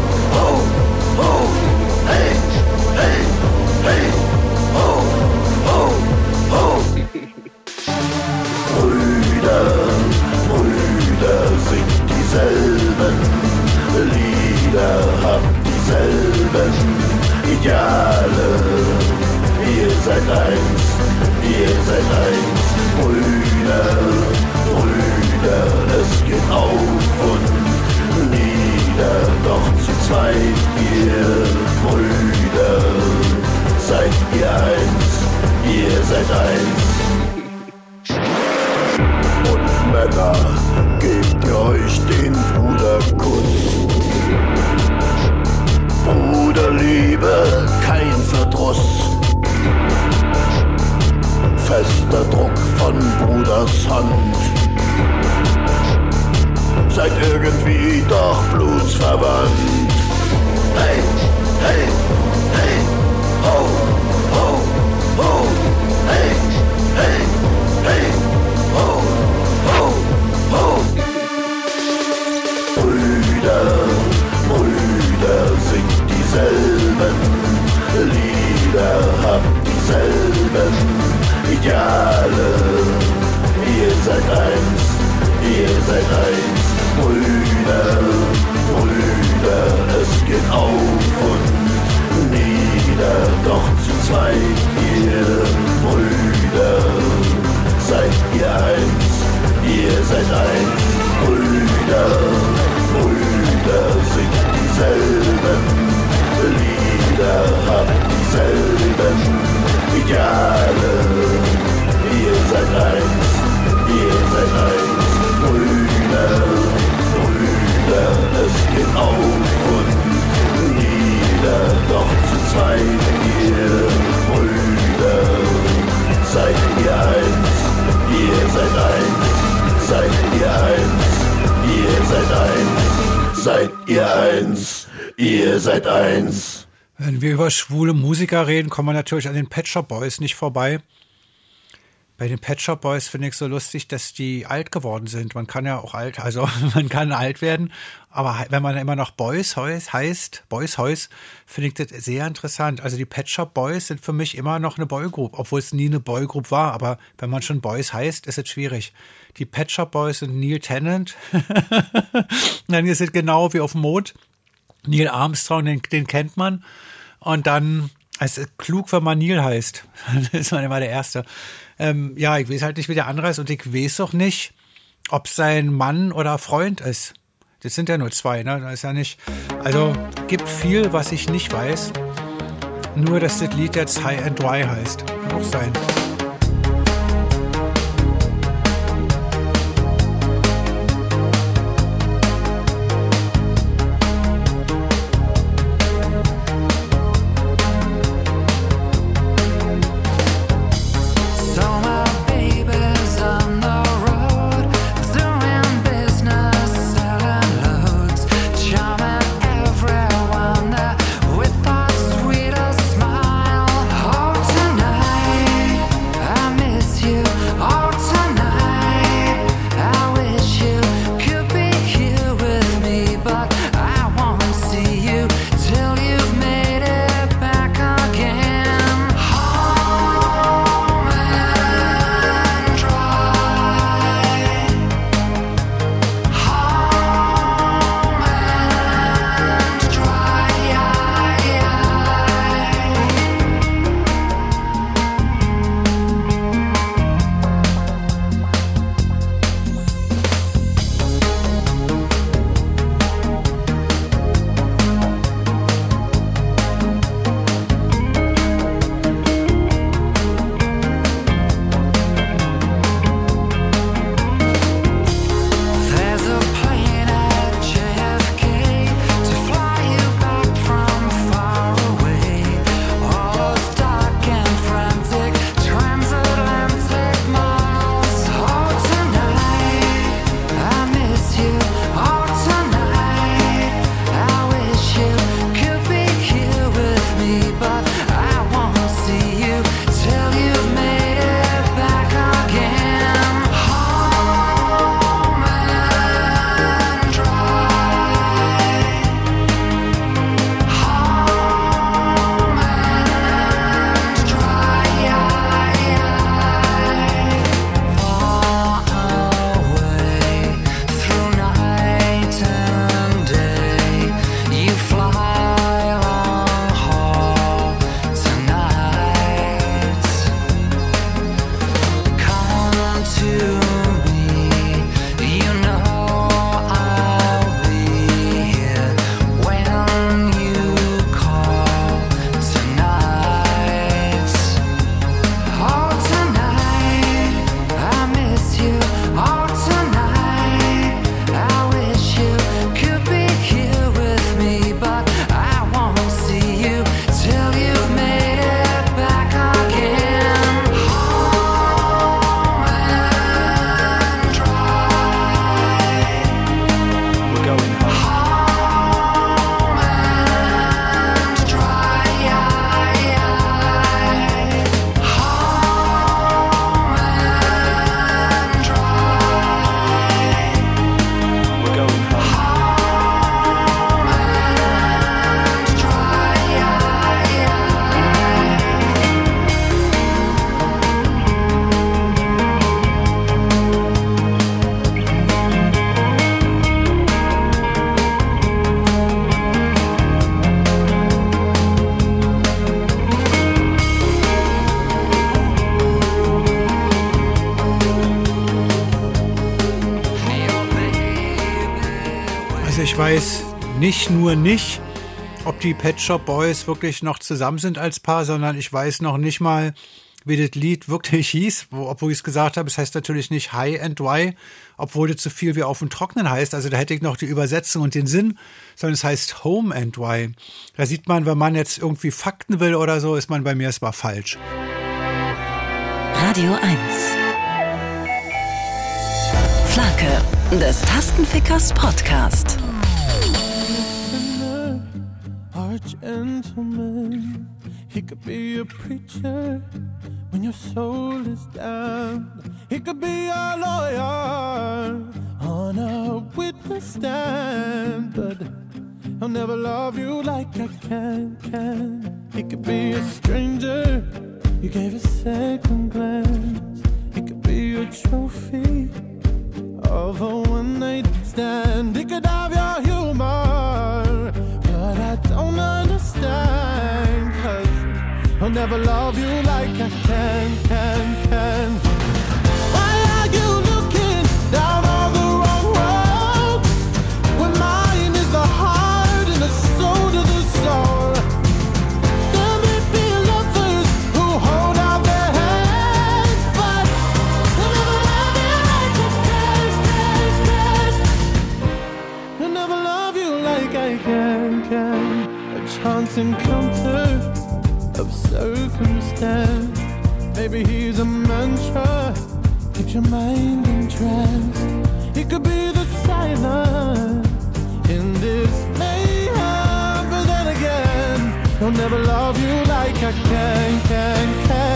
Ideale. Ihr seid eins, ihr seid eins, Brüder, Brüder, es geht auf und nieder, doch zu zweit, ihr Brüder, seid ihr eins, ihr seid eins. Und Männer, gebt ihr euch den Bruderkuss. Bruderliebe, kein Verdruss. Fester Druck von Bruders Hand. Seid irgendwie doch blutsverwandt. Hey, hey, hey, ho, ho, ho, Ideale. Ihr seid eins, ihr seid eins, Brüder, Brüder, es geht auf und nieder, doch zu zweit, ihr Brüder, seid ihr eins, ihr seid eins, Brüder, Brüder, singt dieselben Lieder, habt dieselben Ideale. Zweit, ihr Brüder, seid ihr eins, ihr seid eins, seid ihr eins, ihr seid eins, seid ihr eins, ihr seid eins. Wenn wir über schwule Musiker reden, kommen wir natürlich an den Pet Shop Boys nicht vorbei. Bei den Pet Shop Boys finde ich so lustig, dass die alt geworden sind. Man kann ja auch alt, also man kann alt werden, aber wenn man immer noch Boys heißt, Boys Heus, finde ich das sehr interessant. Also die Pet Shop Boys sind für mich immer noch eine Boygroup, obwohl es nie eine Boygroup war, aber wenn man schon Boys heißt, ist es schwierig. Die Pet Shop Boys sind Neil Tennant. Dann ist es genau wie auf dem Mond. Neil Armstrong, den, den kennt man. Und dann, es ist klug, wenn man Neil heißt. Dann ist man immer der Erste. Ähm, ja, ich weiß halt nicht, wie der andere ist und ich weiß auch nicht, ob sein Mann oder Freund ist. Das sind ja nur zwei, ne? Das ist ja nicht. Also gibt viel, was ich nicht weiß. Nur, dass das Lied jetzt High and Dry heißt. Kann auch sein. Ich weiß nicht nur nicht, ob die Pet Shop Boys wirklich noch zusammen sind als Paar, sondern ich weiß noch nicht mal, wie das Lied wirklich hieß, wo, obwohl ich es gesagt habe. Es heißt natürlich nicht High and Dry, obwohl das so viel wie auf dem Trocknen heißt. Also da hätte ich noch die Übersetzung und den Sinn, sondern es heißt Home and Dry. Da sieht man, wenn man jetzt irgendwie Fakten will oder so, ist man bei mir erstmal falsch. Radio 1. Flake, des Tastenfickers Podcast. A preacher when your soul is down. He could be a lawyer on a witness stand, but I'll never love you like I can. Can he could be a stranger? You gave a second glance. He could be a trophy of a one night stand. He could have your humor, but I don't understand. I'll never love you like I can, can, can. Why are you looking down all the wrong road? When mine is the heart and the soul to the soul. There may be lovers who hold out their hands, but they'll never love you like I can, can, can. I'll never love you like I can, can. A chance encounter of circumstance. Maybe he's a mantra, keeps your mind entranced. He could be the silence in this mayhem, but then again, he'll never love you like I can, can, can.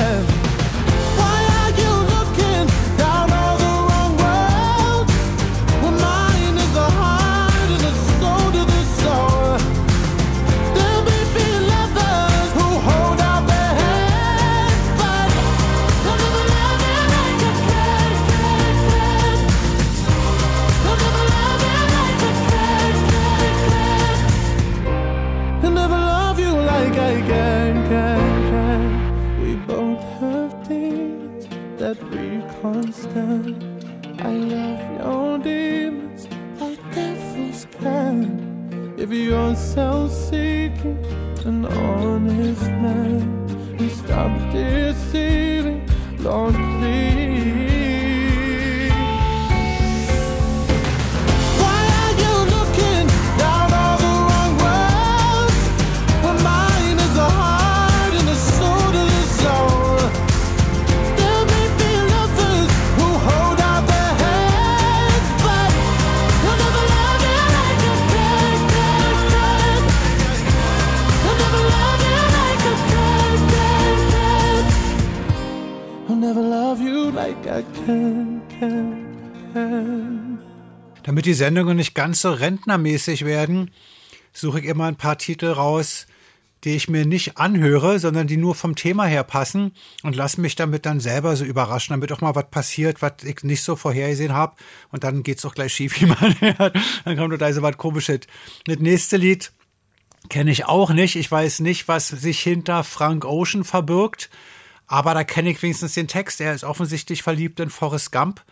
Sendungen nicht ganz so rentnermäßig werden, suche ich immer ein paar Titel raus, die ich mir nicht anhöre, sondern die nur vom Thema her passen und lasse mich damit dann selber so überraschen, damit auch mal was passiert, was ich nicht so vorhergesehen habe. Und dann geht's auch gleich schief, wie man hört. Dann kommt da so was komisches. Das nächste Lied kenne ich auch nicht. Ich weiß nicht, was sich hinter Frank Ocean verbirgt. Aber da kenne ich wenigstens den Text. Er ist offensichtlich verliebt in Forrest Gump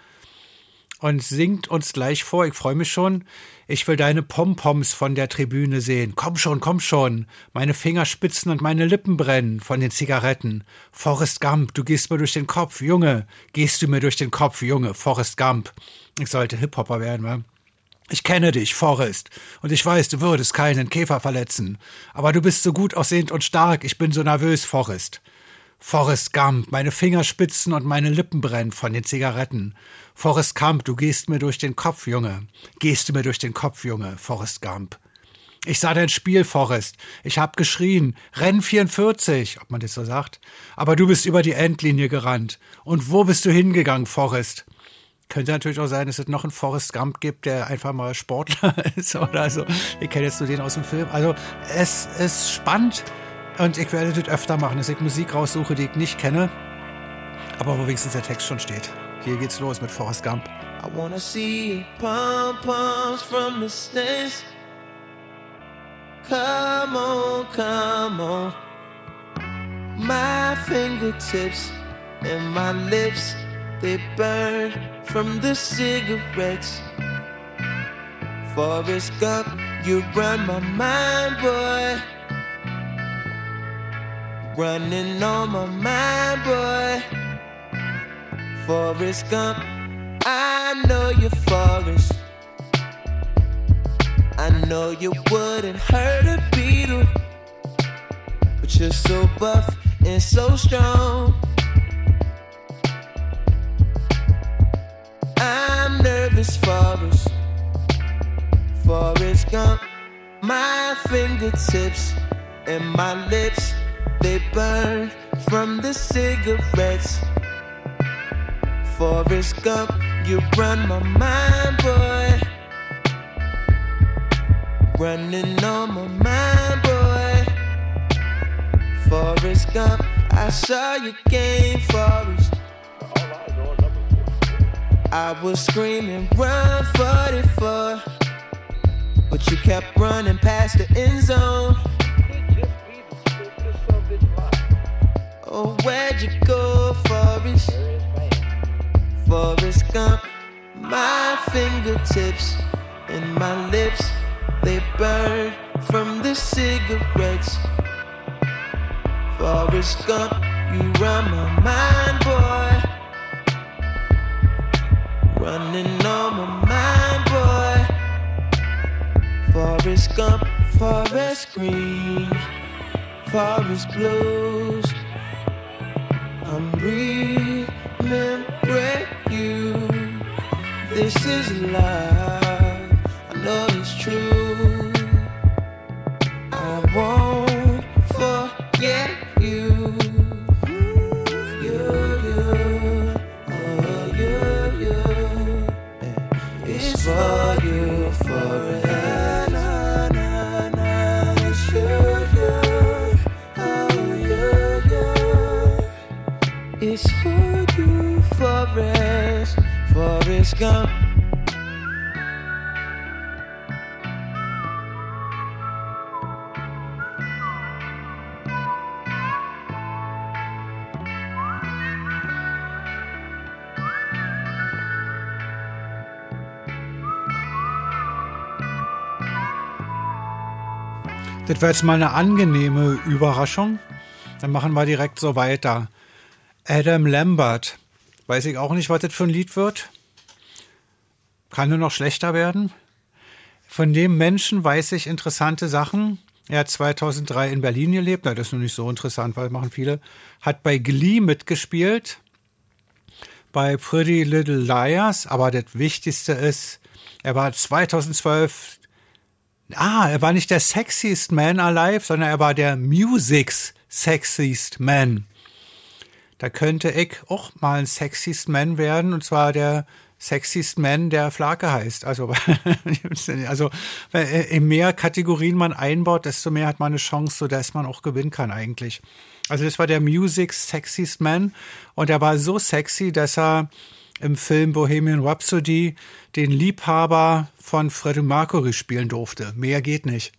und singt uns gleich vor. Ich freue mich schon. Ich will deine Pompoms von der Tribüne sehen. Komm schon, komm schon. Meine Fingerspitzen und meine Lippen brennen von den Zigaretten. Forrest Gump, du gehst mir durch den Kopf, Junge. Gehst du mir durch den Kopf, Junge. Forrest Gump. Ich sollte Hip-Hopper werden, wa? Ich kenne dich, Forrest, und ich weiß, du würdest keinen Käfer verletzen. Aber du bist so gut aussehend und stark, ich bin so nervös, Forrest. Forrest Gump, meine Fingerspitzen und meine Lippen brennen von den Zigaretten. Forrest Gump, du gehst mir durch den Kopf, Junge. Gehst du mir durch den Kopf, Junge, Forrest Gump. Ich sah dein Spiel, Forrest. Ich hab geschrien, Renn 44, ob man das so sagt. Aber du bist über die Endlinie gerannt. Und wo bist du hingegangen, Forrest? Könnte natürlich auch sein, dass es noch einen Forrest Gump gibt, der einfach mal Sportler ist oder so. Ich kenne jetzt nur den aus dem Film. Also es ist spannend und ich werde das öfter machen, dass ich Musik raussuche, die ich nicht kenne, aber wo wenigstens der Text schon steht. Hier geht's los mit Forrest Gump. I wanna see pom poms from the stands. Come on, come on. My fingertips and my lips, they burn from the cigarettes. Forrest Gump, you run my mind, boy. Running on my mind, boy. Forrest Gump, I know you're Forrest. I know you wouldn't hurt a beetle, but you're so buff and so strong. I'm nervous, Forrest. Forrest Gump, my fingertips and my lips, they burn from the cigarettes. Forrest Gump, you run my mind, boy. Running on my mind, boy. Forrest Gump, I saw your game, Forrest. I was screaming, run 44. But you kept running past the end zone. Oh, where'd you go, Forrest? Forrest Gump, my fingertips and my lips, they burn from the cigarettes. Forrest Gump, you run my mind, boy. Running on my mind, boy. Forrest Gump, Forest Green, Forest Blues. I'm remembering. This is love. I know it's true. I won't forget you. You, you, oh, you, you. It's for you forever. Na, na, na, it's for you, Forrest, Forrest Gump. Das war jetzt mal eine angenehme Überraschung. Dann machen wir direkt so weiter. Adam Lambert. Weiß ich auch nicht, was das für ein Lied wird. Kann nur noch schlechter werden. Von dem Menschen weiß ich interessante Sachen. Er hat 2003 in Berlin gelebt. Na, das ist nur nicht so interessant, weil machen viele. Hat bei Glee mitgespielt. Bei Pretty Little Liars. Aber das Wichtigste ist, er war 2012 Ah, er war nicht der sexiest man alive, sondern er war der Music's sexiest man. Da könnte ich auch mal ein sexiest man werden, und zwar der sexiest man, der Flake heißt. Also, also je mehr Kategorien man einbaut, desto mehr hat man eine Chance, so dass man auch gewinnen kann eigentlich. Also das war der Music's sexiest man und er war so sexy, dass er im Film Bohemian Rhapsody den Liebhaber von Freddie Mercury spielen durfte. Mehr geht nicht.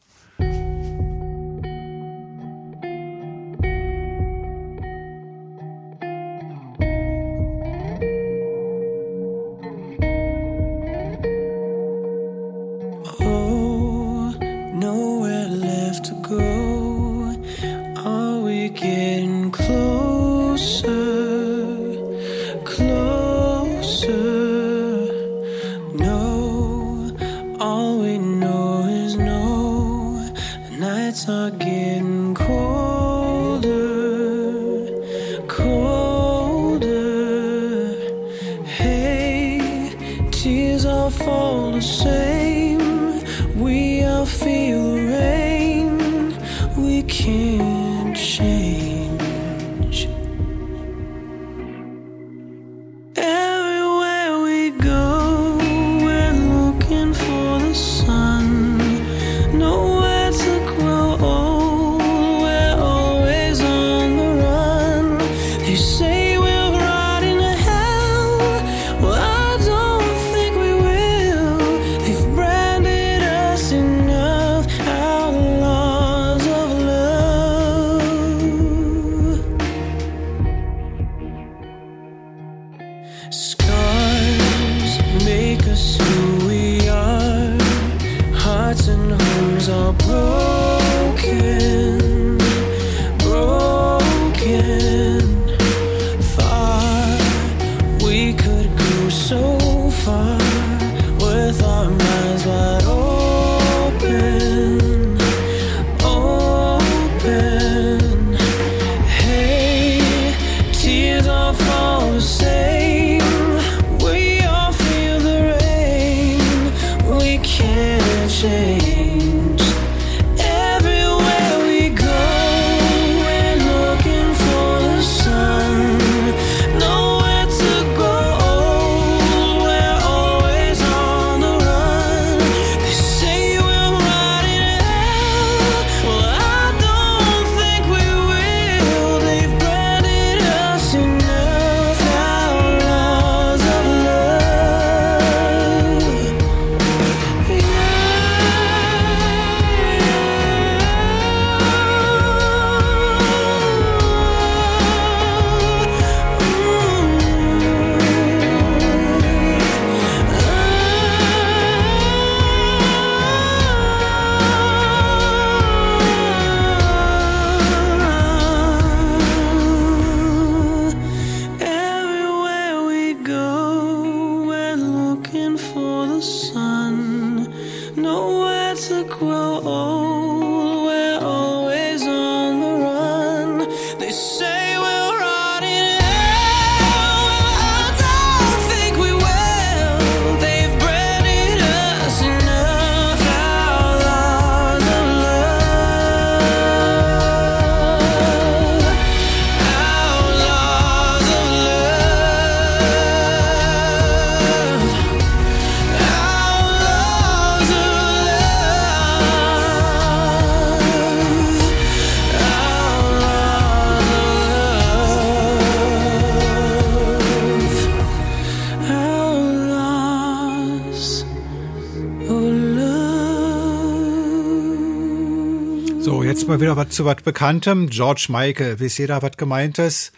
Mal wieder was zu was Bekanntem. George Michael, wisst jeder, was gemeint ist?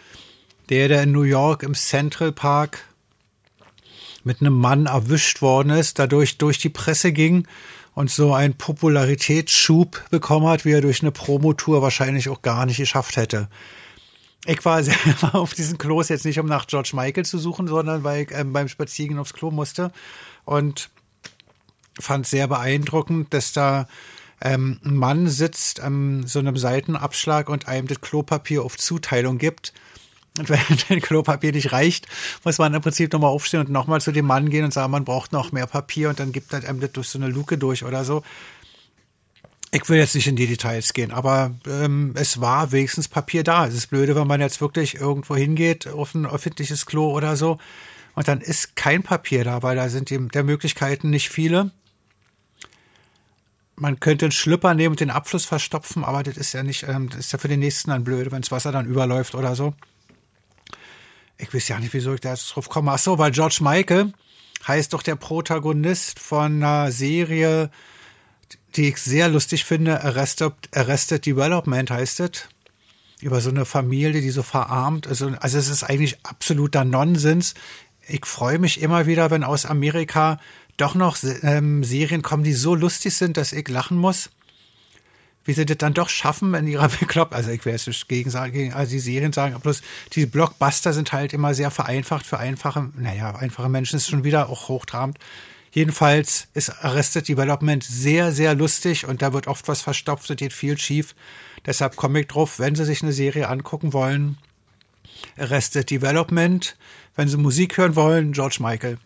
Der, der in New York im Central Park mit einem Mann erwischt worden ist, dadurch durch die Presse ging und so einen Popularitätsschub bekommen hat, wie er durch eine Promotour wahrscheinlich auch gar nicht geschafft hätte. Ich war selber auf diesen Klos jetzt nicht, um nach George Michael zu suchen, sondern weil ich ähm, beim Spaziergehen aufs Klo musste und fand sehr beeindruckend, dass da ähm, ein Mann sitzt an so einem Seitenabschlag und einem das Klopapier auf Zuteilung gibt. Und wenn das Klopapier nicht reicht, muss man im Prinzip nochmal aufstehen und nochmal zu dem Mann gehen und sagen, man braucht noch mehr Papier und dann gibt er einem das durch so eine Luke durch oder so. Ich will jetzt nicht in die Details gehen, aber ähm, es war wenigstens Papier da. Es ist blöde, wenn man jetzt wirklich irgendwo hingeht, auf ein öffentliches Klo oder so, und dann ist kein Papier da, weil da sind die, der Möglichkeiten nicht viele. Man könnte einen Schlüpper nehmen und den Abfluss verstopfen, aber das ist ja nicht, ähm, das ist ja für den nächsten dann blöd, wenn das Wasser dann überläuft oder so. Ich weiß ja nicht, wieso ich da jetzt drauf komme. Ach so, weil George Michael heißt doch der Protagonist von einer Serie, die ich sehr lustig finde. Arrested, Arrested Development heißt es. Über so eine Familie, die so verarmt. Also, also es ist eigentlich absoluter Nonsens. Ich freue mich immer wieder, wenn aus Amerika doch noch ähm, Serien kommen, die so lustig sind, dass ich lachen muss. Wie sie das dann doch schaffen in ihrer Beklopp. Also ich will jetzt nicht gegen, sagen- also die Serien sagen, bloß die Blockbuster sind halt immer sehr vereinfacht für einfache, naja, einfache Menschen ist schon wieder auch hochtrabend. Jedenfalls ist Arrested Development sehr, sehr lustig und da wird oft was verstopft und geht viel schief. Deshalb komme ich drauf, wenn Sie sich eine Serie angucken wollen, Arrested Development. Wenn Sie Musik hören wollen, George Michael.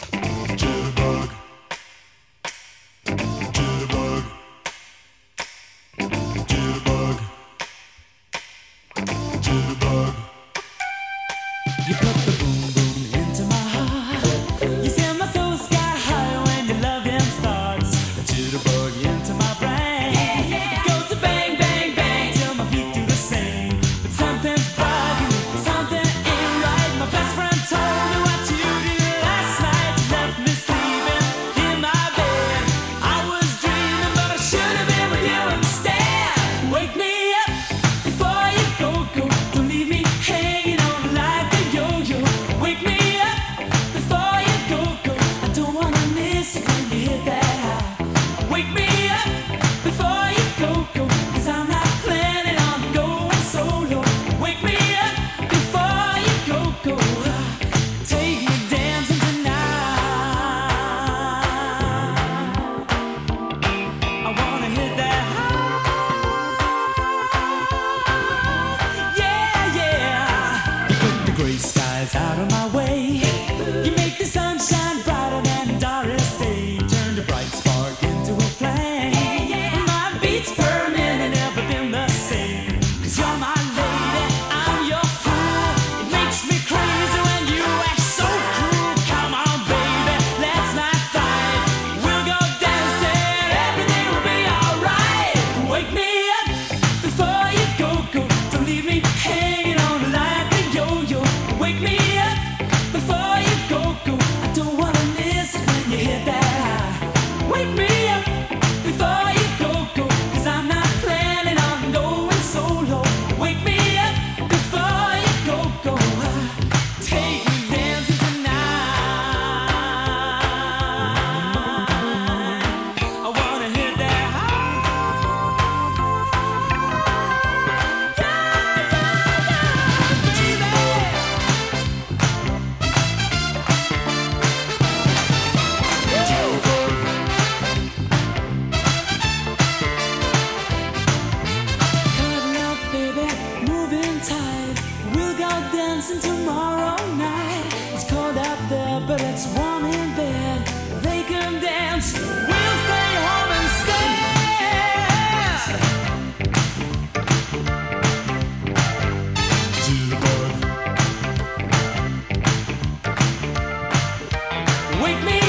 Wake me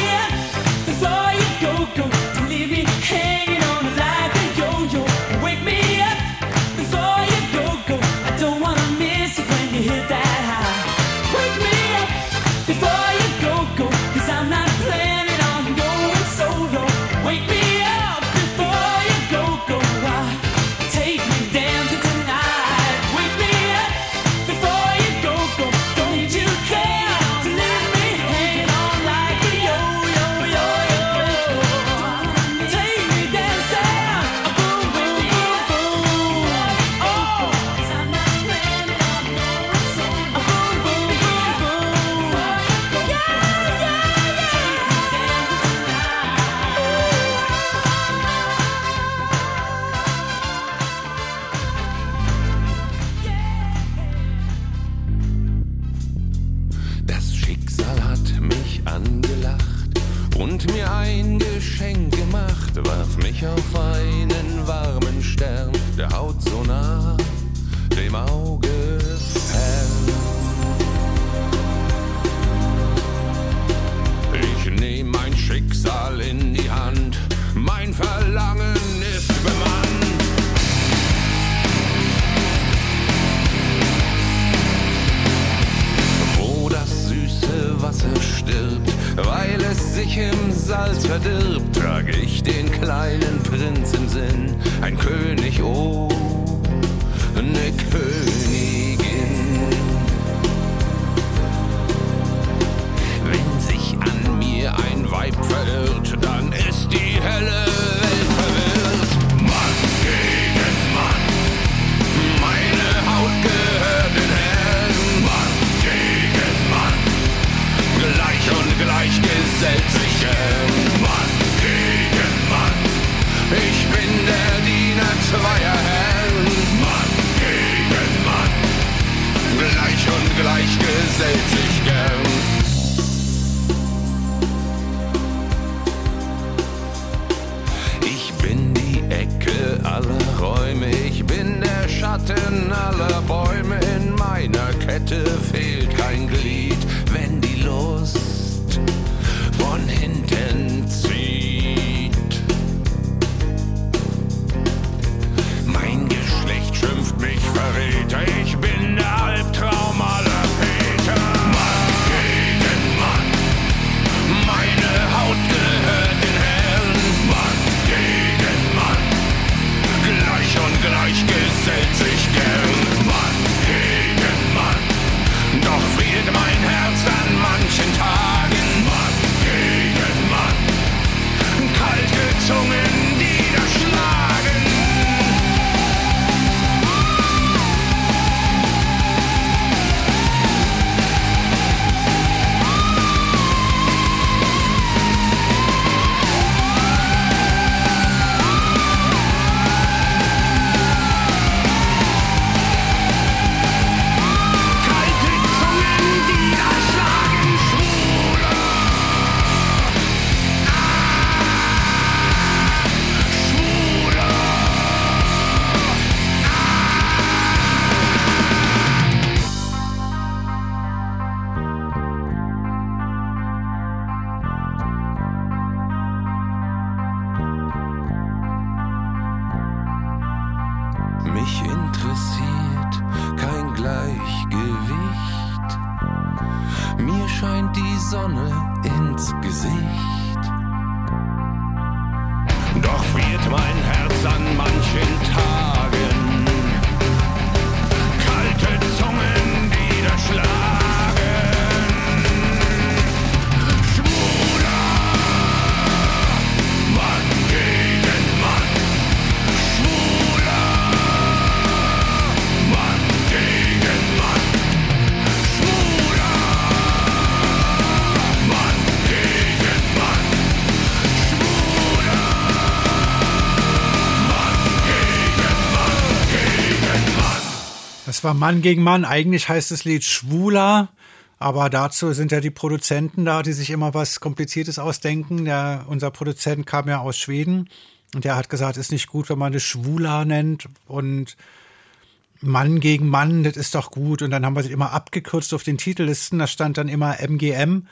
Sonne ins Gesicht. Doch friert mein Herz an manchen Tagen. War Mann gegen Mann. Eigentlich heißt das Lied Schwuler. Aber dazu sind ja die Produzenten da, die sich immer was Kompliziertes ausdenken. Der, unser Produzent kam ja aus Schweden und der hat gesagt, ist nicht gut, wenn man das Schwula nennt und Mann gegen Mann, das ist doch gut. Und dann haben wir sich immer abgekürzt auf den Titellisten. Da stand dann immer MGM.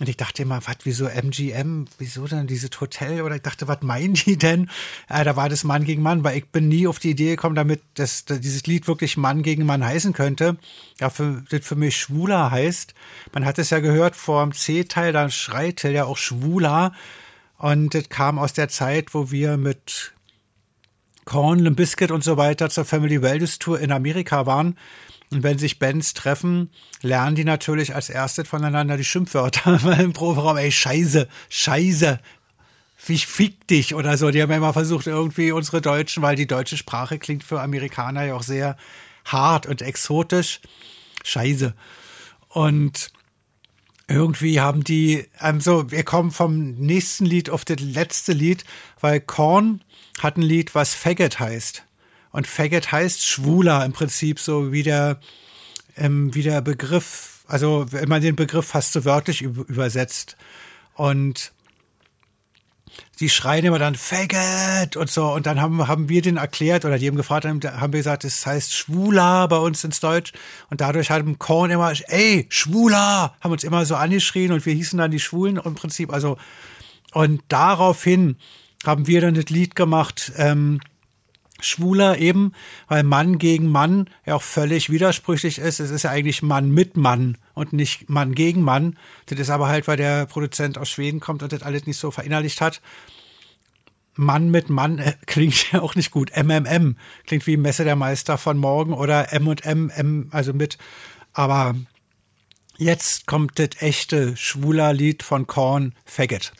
Und ich dachte immer, was, wieso MGM? Wieso denn dieses Hotel? Oder ich dachte, was meinen die denn? Äh, da war das Mann gegen Mann, weil ich bin nie auf die Idee gekommen, damit das, dieses Lied wirklich Mann gegen Mann heißen könnte. Ja, für, das für mich Schwuler heißt. Man hat es ja gehört vor dem C-Teil, da schreit ja auch Schwuler. Und das kam aus der Zeit, wo wir mit Korn, Limp und so weiter zur Family Wellness Tour in Amerika waren. Und wenn sich Bands treffen, lernen die natürlich als erstes voneinander die Schimpfwörter im Proberaum. Ey, Scheiße, Scheiße, ich fick dich oder so. Die haben ja immer versucht, irgendwie unsere Deutschen, weil die deutsche Sprache klingt für Amerikaner ja auch sehr hart und exotisch. Scheiße. Und irgendwie haben die, ähm, so, wir kommen vom nächsten Lied auf das letzte Lied, weil Korn hat ein Lied, was Faggot heißt. Und Faggot heißt Schwuler im Prinzip, so wie der, ähm, wie der Begriff, also wenn man den Begriff fast so wörtlich üb- übersetzt. Und die schreien immer dann Faggot und so. Und dann haben, haben wir den erklärt oder die haben gefragt, haben, haben wir gesagt, es heißt Schwuler bei uns ins Deutsch. Und dadurch haben Korn immer, ey, Schwuler, haben uns immer so angeschrien und wir hießen dann die Schwulen im Prinzip. Also, und daraufhin haben wir dann das Lied gemacht, ähm, Schwuler eben, weil Mann gegen Mann ja auch völlig widersprüchlich ist. Es ist ja eigentlich Mann mit Mann und nicht Mann gegen Mann. Das ist aber halt, weil der Produzent aus Schweden kommt und das alles nicht so verinnerlicht hat. Mann mit Mann äh, klingt ja auch nicht gut. MMM klingt wie Messe der Meister von morgen oder M und M, M also mit. Aber jetzt kommt das echte schwuler Lied von Korn, Faggot.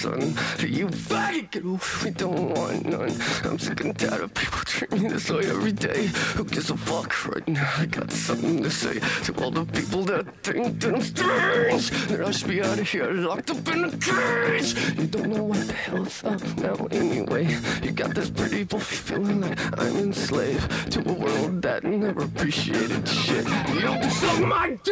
Son. You faggot, get away, we don't want none. I'm sick and tired of people treating me this way every day. Who gives a fuck right now? I got something to say to all the people that think that I'm strange. That I should be out of here, locked up in a cage. You don't know what the hell's up now anyway. You got this pretty boy feeling like I'm enslaved to a world that never appreciated shit. You suck my dick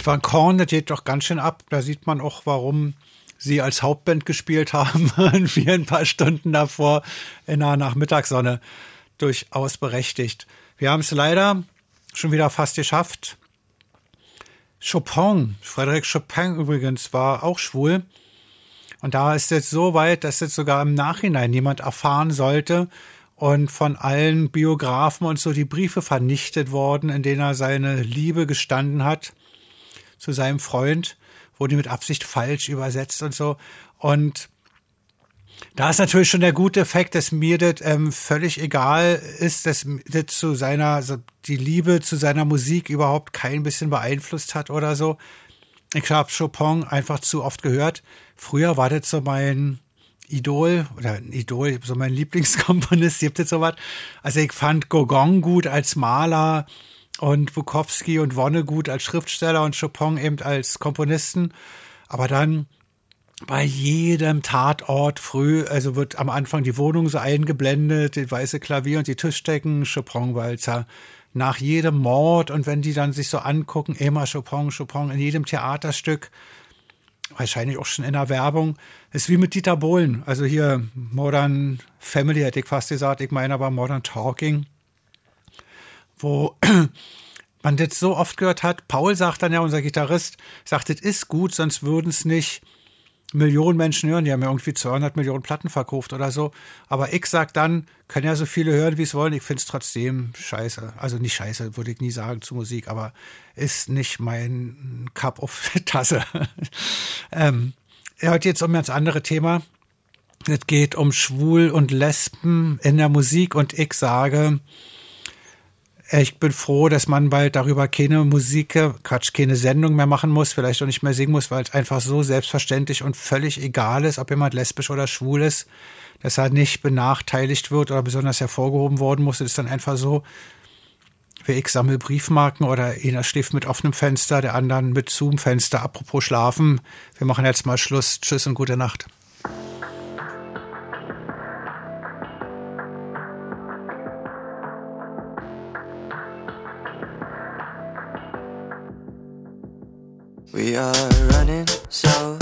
Das war Korn, das geht doch ganz schön ab. Da sieht man auch, warum sie als Hauptband gespielt haben und wir ein paar Stunden davor in der Nachmittagssonne durchaus berechtigt. Wir haben es leider schon wieder fast geschafft. Chopin, Frédéric Chopin übrigens, war auch schwul. Und da ist jetzt so weit, dass jetzt sogar im Nachhinein jemand erfahren sollte und von allen Biografen und so die Briefe vernichtet worden, in denen er seine Liebe gestanden hat zu seinem Freund, wurde mit Absicht falsch übersetzt und so. Und da ist natürlich schon der gute Effekt, dass mir das ähm, völlig egal ist, dass das zu seiner, so die Liebe zu seiner Musik überhaupt kein bisschen beeinflusst hat oder so. Ich habe Chopin einfach zu oft gehört. Früher war das so mein Idol oder Idol, so mein Lieblingskomponist, gibt es sowas. Also ich fand Gauguin gut als Maler und Bukowski und Wonne gut als Schriftsteller und Chopin eben als Komponisten. Aber dann bei jedem Tatort früh, also wird am Anfang die Wohnung so eingeblendet, das weiße Klavier und die Tischdecken, Chopin-Walzer. Nach jedem Mord und wenn die dann sich so angucken, immer Chopin, Chopin, in jedem Theaterstück, wahrscheinlich auch schon in der Werbung, ist wie mit Dieter Bohlen. Also hier Modern Family hätte ich fast gesagt, ich meine aber Modern Talking, wo man das so oft gehört hat. Paul sagt dann ja, unser Gitarrist, sagt, es ist gut, sonst würden es nicht Millionen Menschen hören. Die haben ja irgendwie 200 Millionen Platten verkauft oder so. Aber ich sag dann, können ja so viele hören, wie es wollen. Ich finde es trotzdem scheiße. Also nicht scheiße, würde ich nie sagen zu Musik, aber ist nicht mein Cup of Tasse. ähm, heute jetzt um ein ganz andere Thema. Es geht um Schwul und Lesben in der Musik und ich sage, ich bin froh, dass man bald darüber keine Musik, Quatsch, keine Sendung mehr machen muss, vielleicht auch nicht mehr singen muss, weil es einfach so selbstverständlich und völlig egal ist, ob jemand lesbisch oder schwul ist, dass er nicht benachteiligt wird oder besonders hervorgehoben worden muss. Es ist dann einfach so, wie ich sammle Briefmarken oder einer schläft mit offenem Fenster, der anderen mit Zoom-Fenster. Apropos schlafen, wir machen jetzt mal Schluss. Tschüss und gute Nacht. We are running so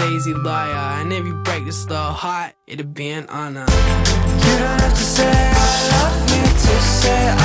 crazy liar. And if you break this little heart, it'll be an honor. You don't have to say I love you to say